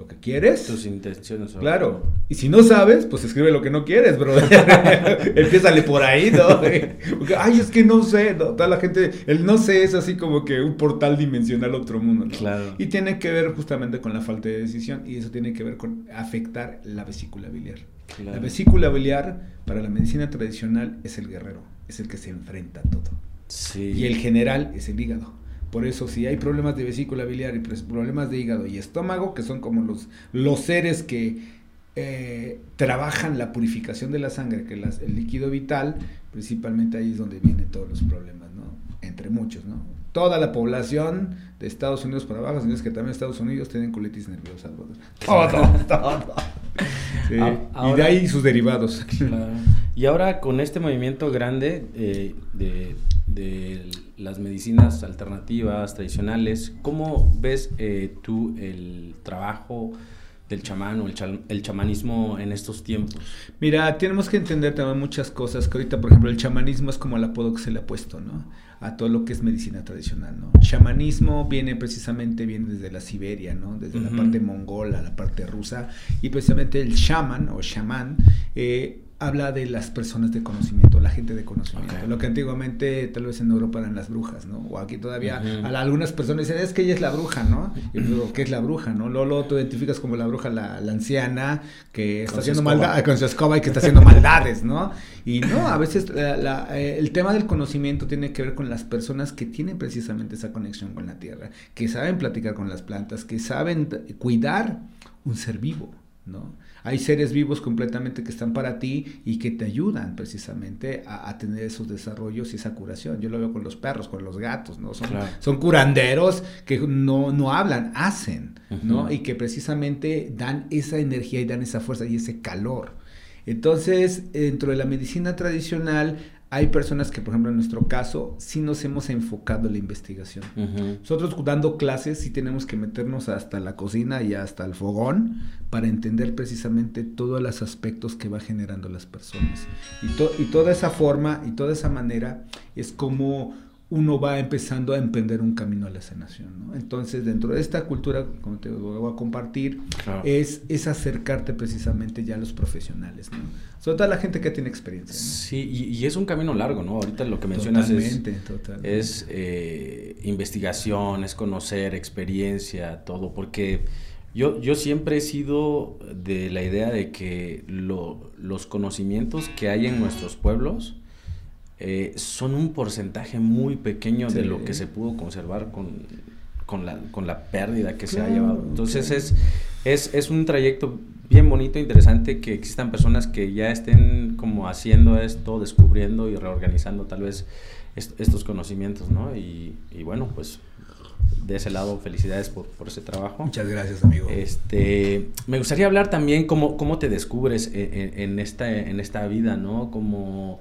lo que quieres. Tus intenciones. Claro. Y si no sabes, pues escribe lo que no quieres, bro. Empiezale por ahí, ¿no? Porque, ay, es que no sé. ¿no? Toda la gente, el no sé es así como que un portal dimensional a otro mundo, ¿no? Claro. Y tiene que ver justamente con la falta de decisión y eso tiene que ver con afectar la vesícula biliar. La vesícula biliar, para la medicina tradicional, es el guerrero, es el que se enfrenta a todo. Sí. Y el general es el hígado. Por eso, si hay problemas de vesícula biliar y problemas de hígado y estómago, que son como los, los seres que eh, trabajan la purificación de la sangre, que es el líquido vital, principalmente ahí es donde vienen todos los problemas, ¿no? Entre muchos, ¿no? Toda la población de Estados Unidos para abajo, sino es que también Estados Unidos tienen colitis nerviosa. Todo, todo. y de ahí sus derivados. Y ahora con este movimiento grande eh, de, de las medicinas alternativas, tradicionales. ¿Cómo ves eh, tú el trabajo del chamán o el, chamanismo en estos tiempos? Mira, tenemos que entender también muchas cosas, que ahorita, por ejemplo, el chamanismo es como el apodo que se le ha puesto, ¿no? A todo lo que es medicina tradicional, ¿no? Chamanismo viene precisamente, viene desde la Siberia, ¿no? Desde la parte mongola, la parte rusa, y precisamente el shaman o shaman eh, habla de las personas de conocimiento, la gente de conocimiento. Lo que antiguamente tal vez en Europa eran las brujas, ¿no? O aquí todavía algunas personas dicen, es que ella es la bruja, ¿no? Y yo ¿qué es la bruja, no? Luego, tú identificas como la bruja la, anciana que está haciendo maldades, con su escoba y que está haciendo maldades, ¿no? Y no, a veces eh, el tema del conocimiento tiene que ver con las personas que tienen precisamente esa conexión con la tierra, que saben platicar con las plantas, que saben cuidar un ser vivo, ¿no? Hay seres vivos completamente que están para ti y que te ayudan precisamente a, tener esos desarrollos y esa curación. Yo lo veo con los perros, con los gatos, ¿no? Son, son curanderos que no, no hablan, hacen, ¿no? Y que precisamente dan esa energía y dan esa fuerza y ese calor. Entonces, dentro de la medicina tradicional hay personas que, por ejemplo, en nuestro caso, sí nos hemos enfocado en la investigación. Nosotros dando clases sí tenemos que meternos hasta la cocina y hasta el fogón para entender precisamente todos los aspectos que va generando las personas. Y, y toda esa forma y toda esa manera es como uno va empezando a emprender un camino a la sanación. ¿no? Entonces, dentro de esta cultura, como te voy a compartir, es, es acercarte precisamente ya a los profesionales, ¿no? sobre todo a la gente que tiene experiencia. Sí, y, es un camino largo, ¿no? Ahorita lo que mencionas es, es eh, investigación, es conocer, experiencia, todo, porque yo, yo siempre he sido de la idea de que lo, los conocimientos que hay en nuestros pueblos, eh, son un porcentaje muy pequeño de lo que se pudo conservar con, con, la, con la pérdida que se ha llevado. Entonces es, es, es un trayecto bien bonito, interesante que existan personas que ya estén como haciendo esto, descubriendo y reorganizando tal vez estos conocimientos, ¿no? Y, y, bueno, pues de ese lado, felicidades por, por, ese trabajo. Muchas gracias, amigo. Este, me gustaría hablar también cómo, cómo te descubres en, en, esta, en esta vida, ¿no? Como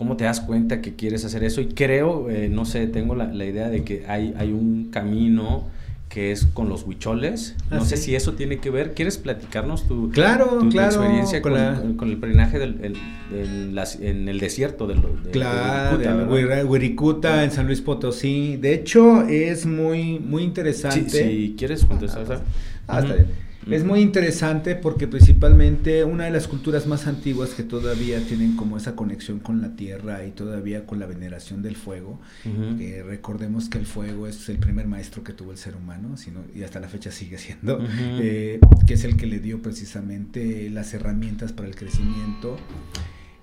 ¿Cómo te das cuenta que quieres hacer eso? Y creo, eh, no sé, tengo la, idea de que hay, hay un camino que es con los huicholes. Ah, no sé si eso tiene que ver. ¿Quieres platicarnos tu, claro, experiencia con, el peregrinaje del, en el desierto del de, claro, de Huiricuta, en San Luis Potosí? De hecho, es muy, muy interesante. Si quieres contestar. Ah, está bien. Es muy interesante porque principalmente una de las culturas más antiguas que todavía tienen como esa conexión con la tierra y todavía con la veneración del fuego, recordemos que el fuego es el primer maestro que tuvo el ser humano, sino, y hasta la fecha sigue siendo, eh, que es el que le dio precisamente las herramientas para el crecimiento,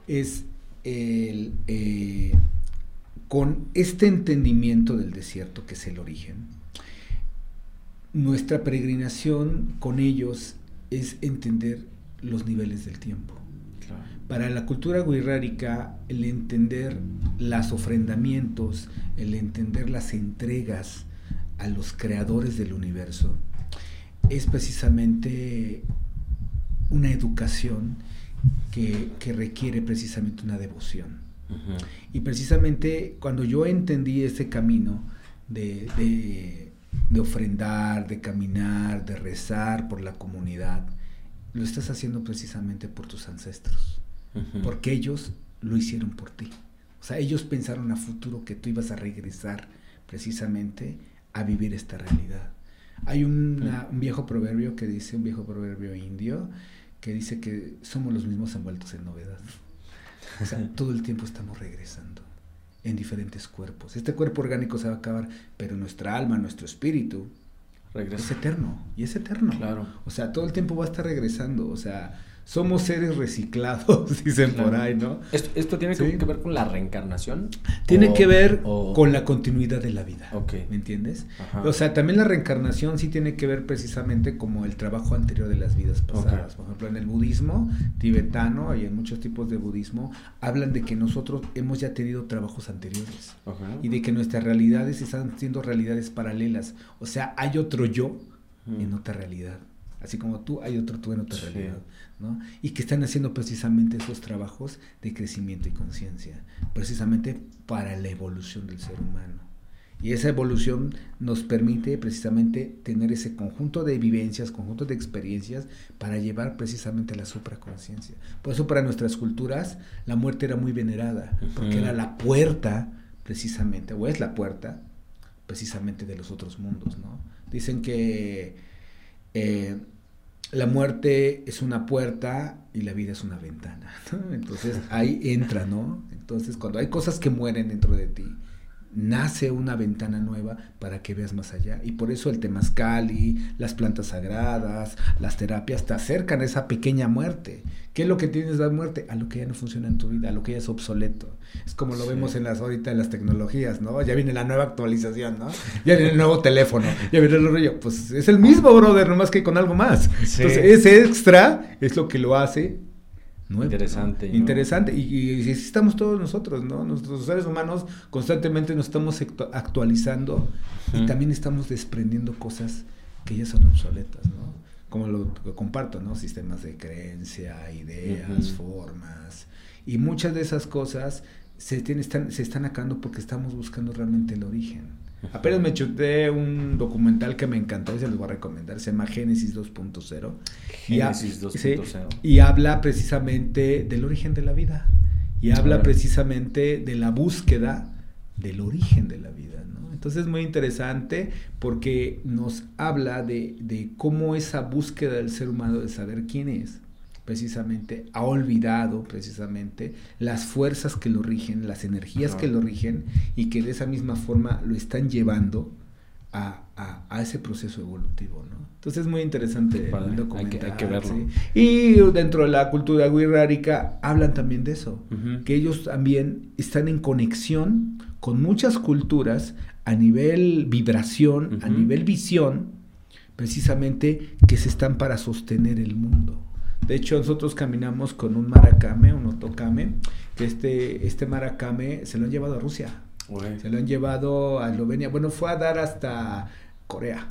es el, eh, con este entendimiento del desierto que es el origen, nuestra peregrinación con ellos es entender los niveles del tiempo. Para la cultura guirrárica, el entender los ofrendamientos, el entender las entregas a los creadores del universo, es precisamente una educación que, requiere precisamente una devoción. Y precisamente cuando yo entendí ese camino de de ofrendar, de caminar, de rezar por la comunidad, lo estás haciendo precisamente por tus ancestros, porque ellos lo hicieron por ti. O sea, ellos pensaron a futuro que tú ibas a regresar precisamente a vivir esta realidad. Hay un viejo proverbio que dice, un viejo proverbio indio, que dice que somos los mismos envueltos en novedad. O sea, todo el tiempo estamos regresando en diferentes cuerpos. Este cuerpo orgánico se va a acabar, pero nuestra alma, nuestro espíritu, Regresa. es eterno. Y es eterno. Claro. O sea, todo el tiempo va a estar regresando. O sea, somos seres reciclados, dicen por ahí, ¿no? ¿Esto, tiene que ver con la reencarnación? Tiene que ver con la continuidad de la vida. ¿Me entiendes? O sea, también la reencarnación sí tiene que ver precisamente como el trabajo anterior de las vidas pasadas. Por ejemplo, en el budismo tibetano y en muchos tipos de budismo hablan de que nosotros hemos ya tenido trabajos anteriores y de que nuestras realidades están siendo realidades paralelas. O sea, hay otro yo en otra realidad. Así como tú, hay otro tú en otra realidad. Y que están haciendo precisamente esos trabajos de crecimiento y conciencia, precisamente para la evolución del ser humano. Y esa evolución nos permite precisamente tener ese conjunto de vivencias, conjunto de experiencias para llevar precisamente a la supraconciencia. Por eso para nuestras culturas la muerte era muy venerada, porque era la puerta precisamente, o es la puerta precisamente de los otros mundos, ¿no? Dicen que eh, la muerte es una puerta y la vida es una ventana. Entonces ahí entra, ¿no? Entonces cuando hay cosas que mueren dentro de ti, nace una ventana nueva para que veas más allá. Y por eso el temazcali, las plantas sagradas, las terapias te acercan a esa pequeña muerte. ¿Qué es lo que tienes de muerte? A lo que ya no funciona en tu vida, a lo que ya es obsoleto. Es como lo vemos en las ahorita en las tecnologías, ¿no? Ya viene la nueva actualización, ¿no? Ya viene el nuevo teléfono, ya viene el rollo. Pues es el mismo, brother, nomás que con algo más. Entonces, ese extra es lo que lo hace Interesante. Interesante. Y, y, estamos todos nosotros, ¿no? Nuestros seres humanos constantemente nos estamos actualizando y también estamos desprendiendo cosas que ya son obsoletas, ¿no? Como lo, comparto, ¿no? Sistemas de creencia, ideas, formas. Y muchas de esas cosas se, tienen, están, se están acabando porque estamos buscando realmente el origen. Apenas me chuté un documental que me encantó y se los voy a recomendar. Se llama Génesis 2.0. Génesis 2.0. y habla precisamente del origen de la vida. Y habla precisamente de la búsqueda del origen de la vida. ¿no? Entonces es muy interesante porque nos habla de, de cómo esa búsqueda del ser humano de saber quién es precisamente ha olvidado precisamente las fuerzas que lo rigen, las energías que lo rigen y que de esa misma forma lo están llevando a, ese proceso evolutivo, ¿no? Entonces es muy interesante el documental. Hay que, verlo. Y dentro de la cultura wixárika hablan también de eso, que ellos también están en conexión con muchas culturas a nivel vibración, a nivel visión, precisamente que se están para sostener el mundo. De hecho, nosotros caminamos con un maracame, un otokame, que este, este maracame se lo han llevado a Rusia. Se lo han llevado a Eslovenia. Bueno, fue a dar hasta Corea.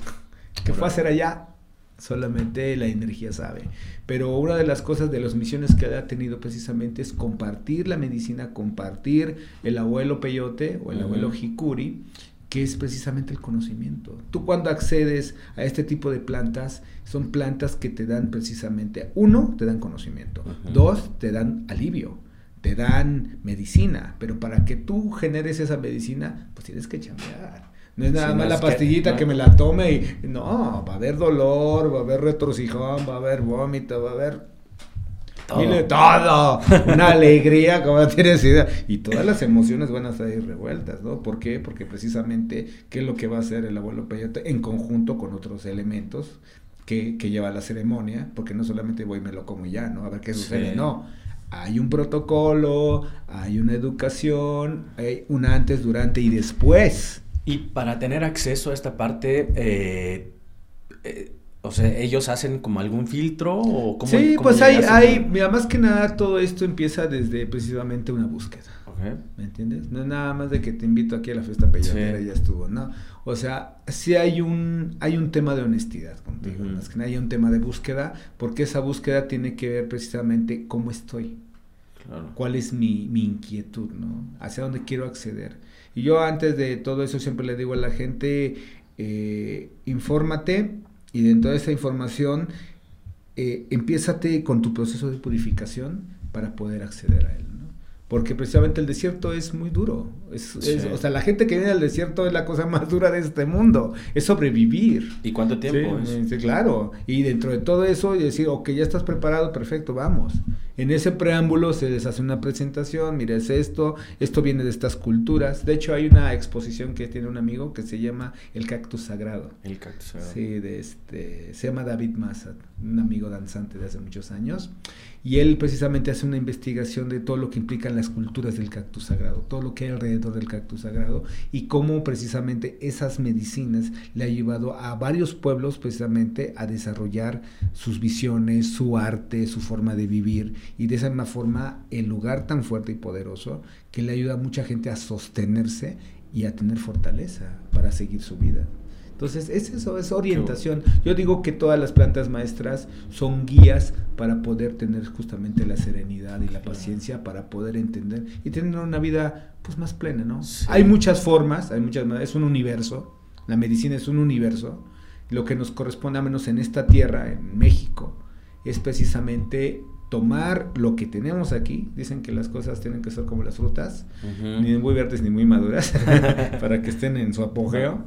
¿Qué fue a hacer allá? Solamente la energía sabe. Pero una de las cosas de las misiones que ha tenido precisamente es compartir la medicina, compartir el abuelo peyote o el abuelo hikuri que es precisamente el conocimiento. Tú cuando accedes a este tipo de plantas, son plantas que te dan precisamente, uno, te dan conocimiento, dos, te dan alivio, te dan medicina, pero para que tú generes esa medicina, pues tienes que chambear. No es nada más la pastillita que, me la tome y no, va a haber dolor, va a haber retrocijón, va a haber vómito, va a haber todo. todo. Una alegría, como tienes idea. Y todas las emociones van a ahí revueltas, ¿no? ¿Por qué? Porque precisamente, ¿qué es lo que va a hacer el abuelo Peyote en conjunto con otros elementos que, que lleva la ceremonia? Porque no solamente voy y me lo como ya, ¿no? A ver qué sucede. No. Hay un protocolo, hay una educación, hay un antes, durante y después. Y para tener acceso a esta parte, eh, eh o sea, ellos hacen como algún filtro o cómo Sí, pues hay, hay, mira, más que nada todo esto empieza desde precisamente una búsqueda. ¿Me entiendes? No es nada más de que te invito aquí a la fiesta peyotera y ya estuvo, ¿no? O sea, sí hay un, hay un tema de honestidad contigo, más que nada hay un tema de búsqueda, porque esa búsqueda tiene que ver precisamente cómo estoy. Claro. ¿Cuál es mi, mi inquietud, no? Hacia dónde quiero acceder. Y yo antes de todo eso siempre le digo a la gente, eh, infórmate, y dentro de esa información, eh, con tu proceso de purificación para poder acceder a él. Porque precisamente el desierto es muy duro. Es, o sea, la gente que viene al desierto es la cosa más dura de este mundo. Es sobrevivir. ¿Y cuánto tiempo sí, claro. Y dentro de todo eso, decir, ok, ya estás preparado, perfecto, vamos. En ese preámbulo se les hace una presentación, mira, es esto, esto viene de estas culturas. De hecho, hay una exposición que tiene un amigo que se llama El Cactus Sagrado. El Cactus Sagrado. Sí, de este, se llama David Massad, un amigo danzante de hace muchos años. Y él precisamente hace una investigación de todo lo que implican las culturas del cactus sagrado, todo lo que hay alrededor del cactus sagrado y cómo precisamente esas medicinas le ha llevado a varios pueblos precisamente a desarrollar sus visiones, su arte, su forma de vivir y de esa misma forma el lugar tan fuerte y poderoso que le ayuda a mucha gente a sostenerse y a tener fortaleza para seguir su vida. Entonces, es eso, es orientación. Yo digo que todas las plantas maestras son guías para poder tener justamente la serenidad y la paciencia para poder entender y tener una vida pues más plena, ¿no? Hay muchas formas, hay muchas es un universo, la medicina es un universo. Lo que nos corresponde, a menos en esta tierra, en México, es precisamente tomar lo que tenemos aquí. Dicen que las cosas tienen que ser como las frutas, ni muy verdes ni muy maduras, para que estén en su apogeo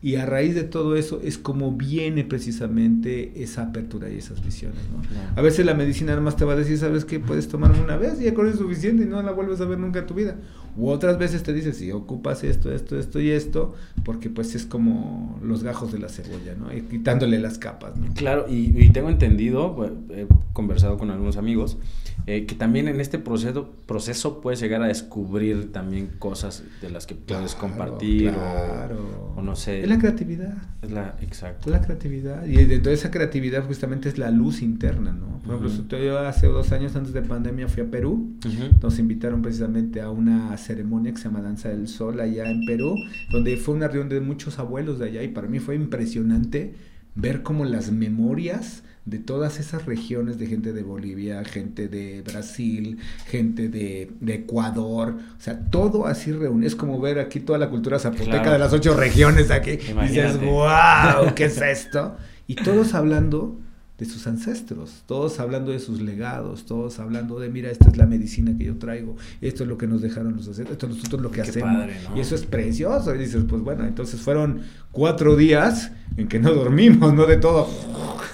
Y a raíz de todo eso es como viene precisamente esa apertura y esas visiones, ¿no? A veces la medicina nada más te va a decir, ¿sabes qué? Puedes tomar una vez y ya con eso es suficiente y no la vuelves a ver nunca en tu vida. U otras veces te dice, si ocupas esto, esto, esto y esto, porque pues es como los gajos de la cebolla, ¿no? Y quitándole las capas, ¿no? Claro, y, tengo entendido, he conversado con algunos amigos, eh, que también en este proceso, proceso puedes llegar a descubrir también cosas de las que puedes compartir claro. O, no sé. Es la creatividad. Es la, exacto. Es la creatividad. Y de toda esa creatividad justamente es la luz interna, ¿no? Por ejemplo, yo hace dos años antes de pandemia fui a Perú, nos invitaron precisamente a una ceremonia que se llama Danza del Sol allá en Perú, donde fue una reunión de muchos abuelos de allá y para mí fue impresionante ver cómo las memorias de todas esas regiones de gente de Bolivia, gente de Brasil, gente de, Ecuador, o sea, todo así reunido. Es como ver aquí toda la cultura zapoteca de las ocho regiones aquí. Y dices, wow, ¿qué es esto? Y todos hablando de sus ancestros, todos hablando de sus legados, todos hablando de, mira, esta es la medicina que yo traigo, esto es lo que nos dejaron los ancestros, esto es nosotros lo que hacemos. Y eso es precioso. Y dices, pues bueno, entonces fueron cuatro días en que no dormimos, ¿no? De todo.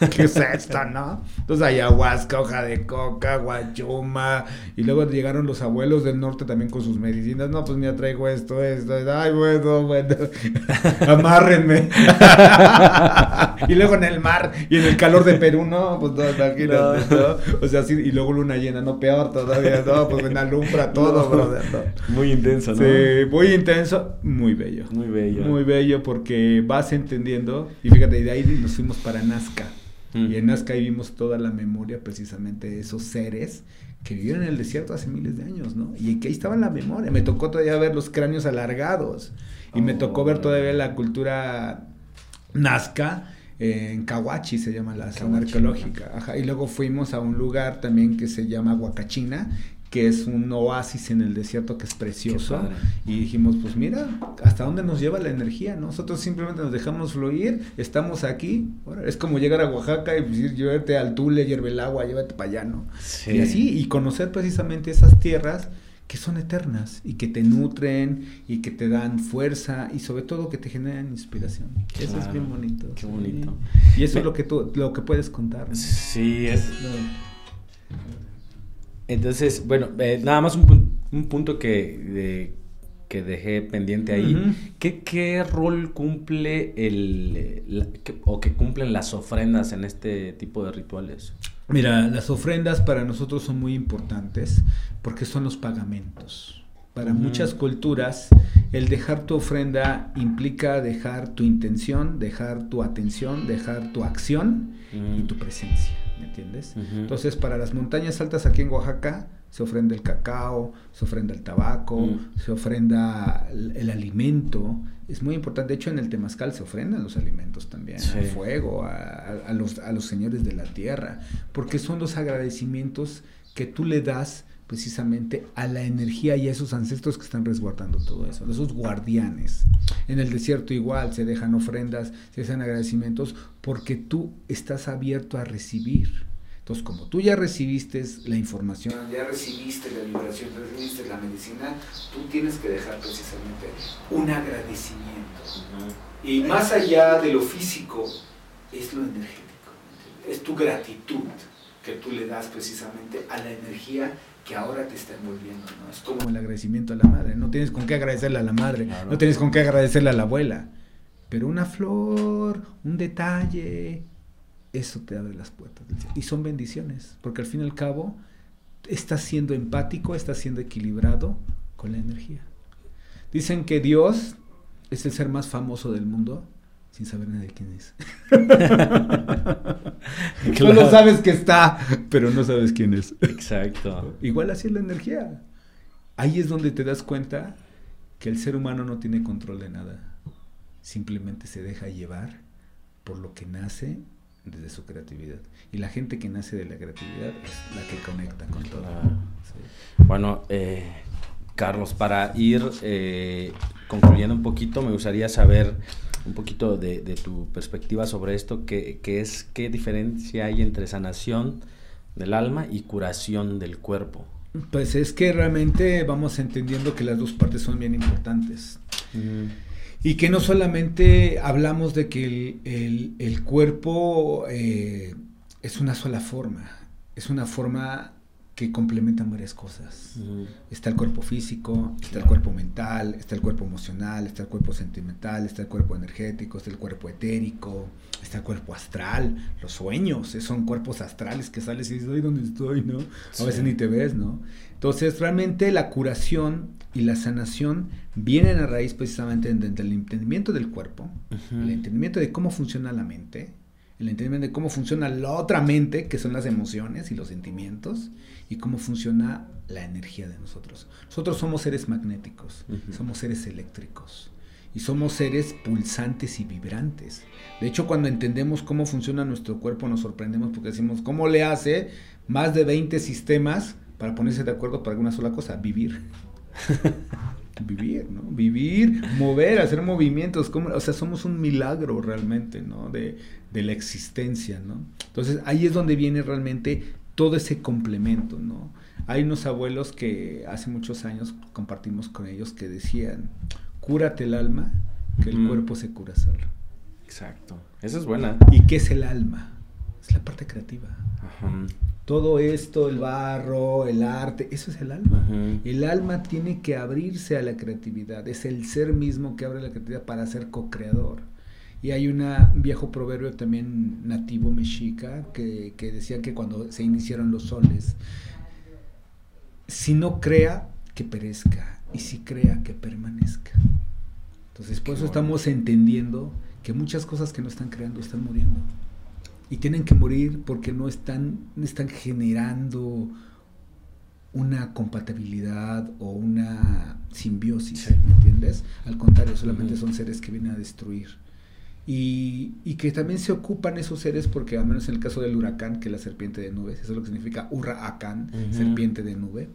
¿Qué es esto, no? Entonces ayahuasca, hoja de coca, guachuma. Y luego llegaron los abuelos del norte también con sus medicinas. No, pues mira, traigo esto, esto. Ay, bueno, bueno. Amárrenme. y luego en el mar y en el calor de Perú, no, pues imagínate, no. O sea, sí, y luego luna llena, no peor todavía, no, pues me alumbra todo, brother. Muy intenso, ¿no? Sí, muy intenso, muy bello. Muy bello. Muy bello porque vas entendiendo, y fíjate, de ahí nos fuimos para Nazca. Mm. Y en Nazca ahí vimos toda la memoria precisamente de esos seres que vivieron en el desierto hace miles de años, ¿no? Y que ahí estaba la memoria. Me tocó todavía ver los cráneos alargados. Y me tocó ver todavía la cultura Nazca en Cahuachi se llama la zona arqueológica. Ajá. Y luego fuimos a un lugar también que se llama Huacachina, que es un oasis en el desierto que es precioso. Y dijimos, pues mira, hasta dónde nos lleva la energía. Nosotros simplemente nos dejamos fluir, estamos aquí. es como llegar a Oaxaca y decir, llévate al Tule, hierve el agua, llévate para allá, ¿no? Y así, y conocer precisamente esas tierras que son eternas y que te nutren y que te dan fuerza y sobre todo que te generan inspiración. eso es bien bonito. Qué bonito. Y eso es lo que tú lo que puedes contar. Sí, es Entonces, bueno, eh, nada más un, un punto que que dejé pendiente ahí. ¿Qué, rol cumple el, o que cumplen las ofrendas en este tipo de rituales? Mira, las ofrendas para nosotros son muy importantes porque son los pagamentos. Para muchas culturas, el dejar tu ofrenda implica dejar tu intención, dejar tu atención, dejar tu acción y tu presencia, ¿me entiendes? Entonces, para las montañas altas aquí en Oaxaca, se ofrenda el cacao, se ofrenda el tabaco, se ofrenda el, alimento. Es muy importante. De hecho, en el temazcal se ofrendan los alimentos también, el fuego, a, los, a los señores de la tierra, porque son los agradecimientos que tú le das precisamente a la energía y a esos ancestros que están resguardando todo eso, esos guardianes. En el desierto igual se dejan ofrendas, se dejan agradecimientos porque tú estás abierto a recibir. Entonces, como tú ya recibiste la información, ya recibiste la liberación, ya recibiste la medicina, tú tienes que dejar precisamente un agradecimiento. Y más allá de lo físico, es lo energético. Es tu gratitud que tú le das precisamente a la energía que ahora te está envolviendo, ¿no? Es como el agradecimiento a la madre. No tienes con qué agradecerle a la madre, no tienes con qué agradecerle a la abuela. Pero una flor, un detalle, eso te abre las puertas Y son bendiciones, porque al fin y al cabo estás siendo empático, estás siendo equilibrado con la energía. Dicen que Dios es el ser más famoso del mundo sin saber nadie quién es. Solo sabes que está, pero no sabes quién es. Exacto. Igual así es la energía. Ahí es donde te das cuenta que el ser humano no tiene control de nada. Simplemente se deja llevar por lo que nace desde su creatividad. Y la gente que nace de la creatividad es la que conecta con todo. Bueno, eh, Carlos, para ir eh, concluyendo un poquito, me gustaría saber un poquito de, tu perspectiva sobre esto, que, es qué diferencia hay entre sanación del alma y curación del cuerpo. Pues es que realmente vamos entendiendo que las dos partes son bien importantes. Y que no solamente hablamos de que el, cuerpo eh, es una sola forma, es una forma que complementan varias cosas. Está el cuerpo físico, está el cuerpo mental, está el cuerpo emocional, está el cuerpo sentimental, está el cuerpo energético, está el cuerpo etérico, está el cuerpo astral, los sueños, son cuerpos astrales que sales y dices, ay, ¿dónde estoy? ¿no? A veces ni te ves, ¿no? Entonces, realmente la curación y la sanación vienen a raíz precisamente del entendimiento del cuerpo, el entendimiento de cómo funciona la mente, el entendimiento de cómo funciona la otra mente, que son las emociones y los sentimientos, y cómo funciona la energía de nosotros. Nosotros somos seres magnéticos, somos seres eléctricos y somos seres pulsantes y vibrantes. De hecho, cuando entendemos cómo funciona nuestro cuerpo, nos sorprendemos porque decimos, ¿cómo le hace más de 20 sistemas para ponerse de acuerdo para alguna sola cosa? Vivir. Vivir, ¿no? Vivir, mover, hacer movimientos, como, o sea, somos un milagro realmente, ¿no? De, de la existencia, ¿no? Entonces ahí es donde viene realmente todo ese complemento, ¿no? Hay unos abuelos que hace muchos años compartimos con ellos que decían, cúrate el alma, que el cuerpo se cura solo. Exacto. Esa es buena. ¿Y qué es el alma? Es la parte creativa. Todo esto, el barro, el arte, eso es el alma. El alma tiene que abrirse a la creatividad. Es el ser mismo que abre la creatividad para ser co-creador. Y hay un viejo proverbio también nativo mexica que, que decía que cuando se iniciaron los soles, si no crea, que perezca, y si crea, que permanezca. Entonces, por eso estamos entendiendo que muchas cosas que no están creando están muriendo. Y tienen que morir porque no están, están generando una compatibilidad o una simbiosis, ¿me entiendes? Al contrario, solamente son seres que vienen a destruir. Y, y, que también se ocupan esos seres porque, al menos en el caso del huracán, que es la serpiente de nubes, eso es lo que significa huracán, serpiente de nube,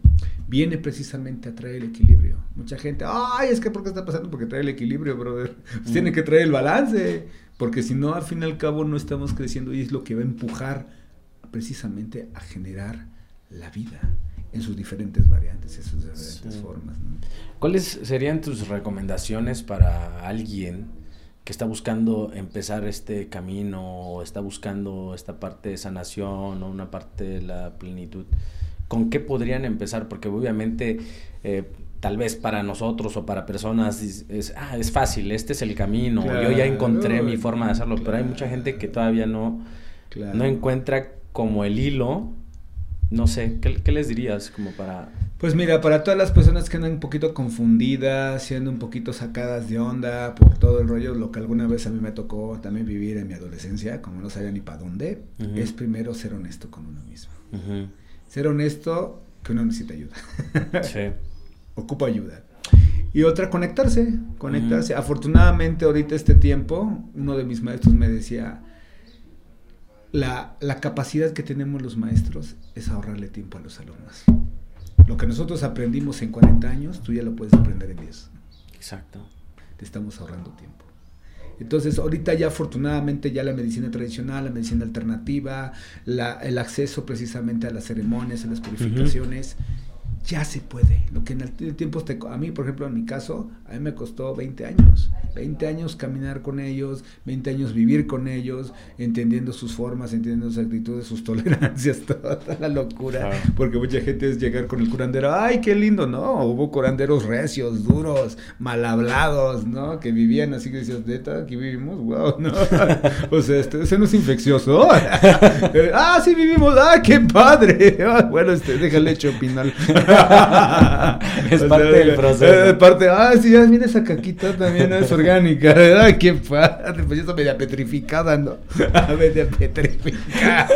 viene precisamente a traer el equilibrio. Mucha gente, ay, es que ¿por qué está pasando? Porque trae el equilibrio, brother. Pues tiene que traer el balance, porque si no, al fin y al cabo no estamos creciendo y es lo que va a empujar precisamente a generar la vida en sus diferentes variantes, en sus diferentes formas. ¿Cuáles serían tus recomendaciones para alguien? que está buscando empezar este camino o está buscando esta parte de sanación o una parte de la plenitud, ¿con qué podrían empezar? Porque obviamente eh, tal vez para nosotros o para personas es, ah, es fácil, este es el camino, yo ya encontré mi forma de hacerlo, pero hay mucha gente que todavía no, no encuentra como el hilo no sé, ¿qué, les dirías como para...? Pues mira, para todas las personas que andan un poquito confundidas, siendo un poquito sacadas de onda por todo el rollo, lo que alguna vez a mí me tocó también vivir en mi adolescencia, como no sabía ni para dónde, es primero ser honesto con uno mismo. Ser honesto que uno necesita ayuda. sí. Ocupa ayuda. Y otra, conectarse, conectarse. Afortunadamente ahorita este tiempo, uno de mis maestros me decía, la, capacidad que tenemos los maestros es ahorrarle tiempo a los alumnos. Lo que nosotros aprendimos en 40 años, tú ya lo puedes aprender en 10. Exacto. Te estamos ahorrando tiempo. Entonces, ahorita ya afortunadamente ya la medicina tradicional, la medicina alternativa, el acceso precisamente a las ceremonias, a las purificaciones, ya se puede. Lo que en el tiempo, a mí, por ejemplo, en mi caso, a mí me costó 20 años. 20 años caminar con ellos, 20 años vivir con ellos, entendiendo sus formas, entendiendo sus actitudes, sus tolerancias, toda, la locura. Porque mucha gente es llegar con el curandero, ay, qué lindo, ¿no? Hubo curanderos recios, duros, mal hablados, ¿no? Que vivían así que decías, neta, aquí vivimos, wow, ¿no? o sea, este, ese no es infeccioso. ah, sí vivimos, ah, qué padre. bueno, este, déjale hecho final. es parte del proceso. Es parte, ah, sí, ya viene esa caquita también, es orgánica, ¿verdad? Qué padre, pues eso media petrificada, ¿no? media petrificada.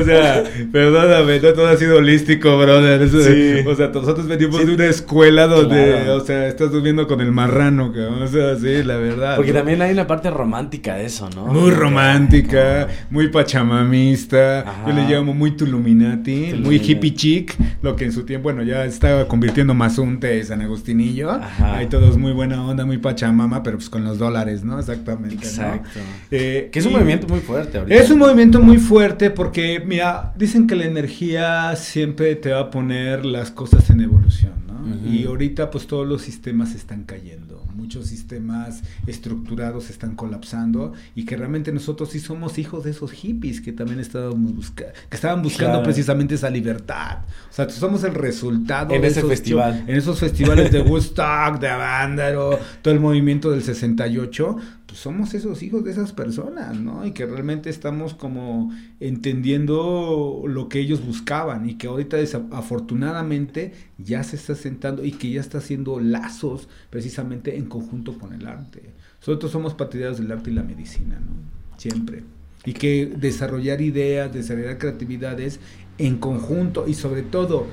O sea, perdóname, no todo ha sido holístico, brother. sí. O sea, nosotros venimos de una escuela donde, o sea, estás durmiendo con el marrano, cabrón. O sea, sí, la verdad. Porque también hay una parte romántica de eso, ¿no? Muy romántica, muy pachamamista. Yo le llamo muy tuluminati, muy hippie chic. Lo que en su tiempo, bueno, ya estaba convirtiendo más un de San Agustinillo. Ajá. Hay todos muy buena onda, muy pachamama, pero pues con los dólares, ¿no? Exactamente. Exacto. Eh, que es un movimiento muy fuerte ahorita. Es un movimiento muy fuerte porque mira, dicen que la energía siempre te va a poner las cosas en evolución, ¿no? Y ahorita pues todos los sistemas están cayendo. muchos sistemas estructurados están colapsando y que realmente nosotros sí somos hijos de esos hippies que también estábamos buscando, que estaban buscando precisamente esa libertad. O sea, somos el resultado en de ese esos festival. en esos festivales de Woodstock, de Avándaro, todo el movimiento del 68, pues somos esos hijos de esas personas, ¿no? Y que realmente estamos como entendiendo lo que ellos buscaban y que ahorita afortunadamente ya se está sentando y que ya está haciendo lazos precisamente en conjunto con el arte. Nosotros somos partidarios del arte y la medicina, ¿no? Siempre. Y que desarrollar ideas, desarrollar creatividades en conjunto y sobre todo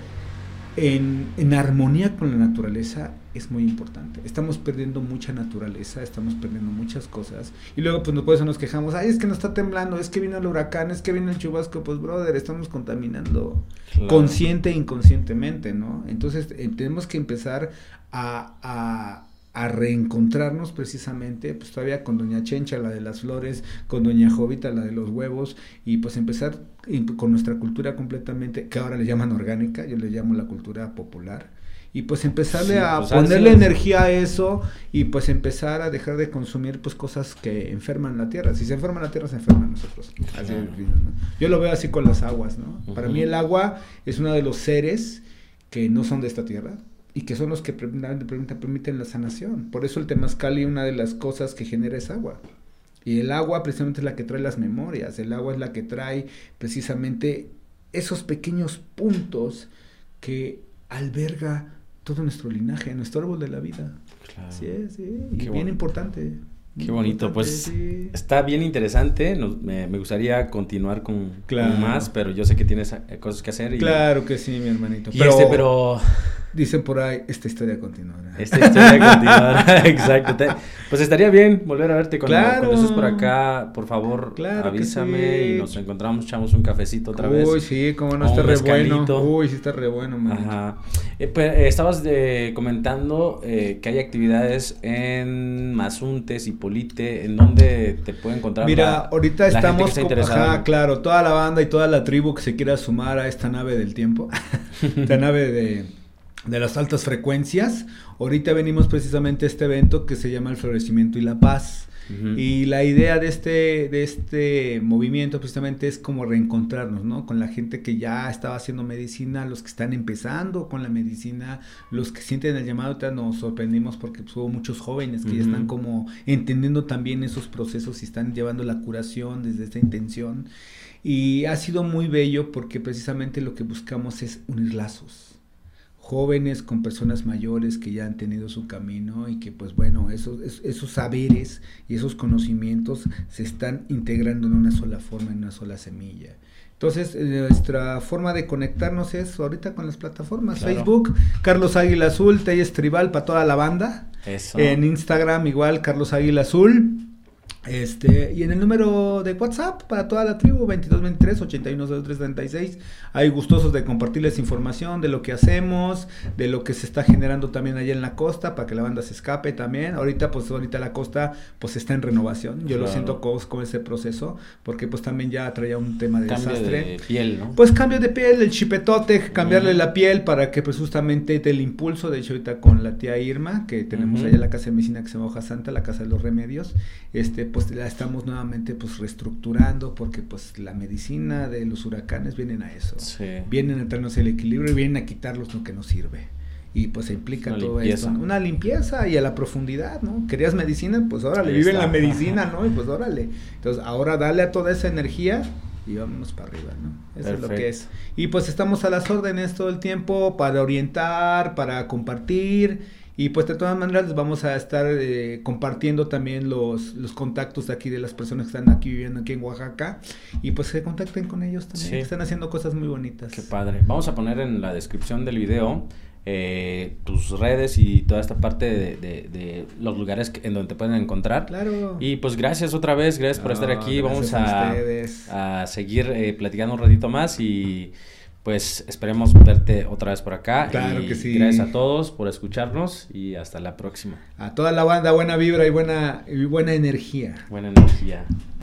en, en armonía con la naturaleza es muy importante. Estamos perdiendo mucha naturaleza, estamos perdiendo muchas cosas. Y luego, pues, por eso nos quejamos. Ay, es que no está temblando, es que vino el huracán, es que vino el chubasco. Pues, brother, estamos contaminando consciente e inconscientemente, ¿no? Entonces, eh, tenemos que empezar a, a, a, reencontrarnos precisamente, pues, todavía con Doña Chencha, la de las flores, con Doña Jovita, la de los huevos, y pues empezar con nuestra cultura completamente, que ahora le llaman orgánica, yo le llamo la cultura popular y pues empezarle a pues, ponerle energía a eso y pues empezar a dejar de consumir pues cosas que enferman la tierra. Si se enferma la tierra, se enferman nosotros. Yo lo veo así con las aguas, ¿no? Para mí el agua es uno de los seres que no son de esta tierra y que son los que permiten la sanación. Por eso el temazcali, una de las cosas que genera es agua. Y el agua precisamente es la que trae las memorias, el agua es la que trae precisamente esos pequeños puntos que alberga todo nuestro linaje, nuestro árbol de la vida. Claro. Sí, sí, y bien importante. Qué bonito, pues está bien interesante, me, gustaría continuar con, más, pero yo sé que tienes eh, cosas que hacer. claro que sí, mi hermanito. pero, este, pero Dicen por ahí, esta historia continuará. Esta historia continuará, exacto. pues estaría bien volver a verte cuando, claro. cuando estés por acá. Por favor, claro avísame y nos encontramos, echamos un cafecito otra vez. Uy, sí, como no, está re bueno. Uy, sí está re bueno, man. Ajá. Eh, pues, eh, estabas de, comentando eh, que hay actividades en Mazuntes y Polite, ¿en donde te puede encontrar Mira, ahorita estamos, ajá, claro, toda la banda y toda la tribu que se quiera sumar a esta nave del tiempo, esta nave de de las altas frecuencias. Ahorita venimos precisamente a este evento que se llama el florecimiento y la paz. Y la idea de este, de este movimiento precisamente es como reencontrarnos, ¿no? Con la gente que ya estaba haciendo medicina, los que están empezando con la medicina, los que sienten el llamado, ahorita nos sorprendimos porque pues, hubo muchos jóvenes que ya están como entendiendo también esos procesos y están llevando la curación desde esta intención. Y ha sido muy bello porque precisamente lo que buscamos es unir lazos jóvenes con personas mayores que ya han tenido su camino y que pues bueno, esos, esos saberes y esos conocimientos se están integrando en una sola forma, en una sola semilla. Entonces, eh, nuestra forma de conectarnos es ahorita con las plataformas. Facebook, Carlos Águila Azul, Telles Tribal para toda la banda. En Instagram igual, Carlos Águila Azul. Este, y en el número de WhatsApp para toda la tribu, 2223 810336. Hay gustosos de compartirles información de lo que hacemos, de lo que se está generando también allá en la costa, para que la banda se escape también. Ahorita, pues, ahorita la costa, pues, está en renovación. Yo lo siento con, con, ese proceso, porque, pues, también ya traía un tema de cambio desastre. de piel, ¿no? Pues, cambio de piel, el chipetote, cambiarle la piel para que, pues, justamente del impulso. De hecho, ahorita con la tía Irma, que tenemos allá la casa de medicina que se llama Hoja Santa, la casa de los remedios, este, pues la estamos nuevamente pues reestructurando porque pues la medicina de los huracanes vienen a eso. Vienen a traernos el equilibrio y vienen a quitarlos lo que nos sirve. Y pues se implica todo esto. Una limpieza y a la profundidad, ¿no? ¿Querías medicina? Pues órale, vive en la medicina, ¿no? Y pues órale. Entonces ahora dale a toda esa energía y vámonos para arriba, ¿no? Eso es lo que es. Y pues estamos a las órdenes todo el tiempo para orientar, para compartir y pues de todas maneras les vamos a estar eh, compartiendo también los, los contactos de aquí de las personas que están aquí viviendo aquí en Oaxaca. Y pues se contacten con ellos también. Están haciendo cosas muy bonitas. Qué padre. Vamos a poner en la descripción del video eh, tus redes y toda esta parte de, de, los lugares en donde te pueden encontrar. Claro. Y pues gracias otra vez, gracias por estar aquí. Vamos a, a, seguir eh, platicando un ratito más y pues esperemos verte otra vez por acá. Claro que sí. Gracias a todos por escucharnos y hasta la próxima. A toda la banda, buena vibra y buena, y buena energía. Buena energía.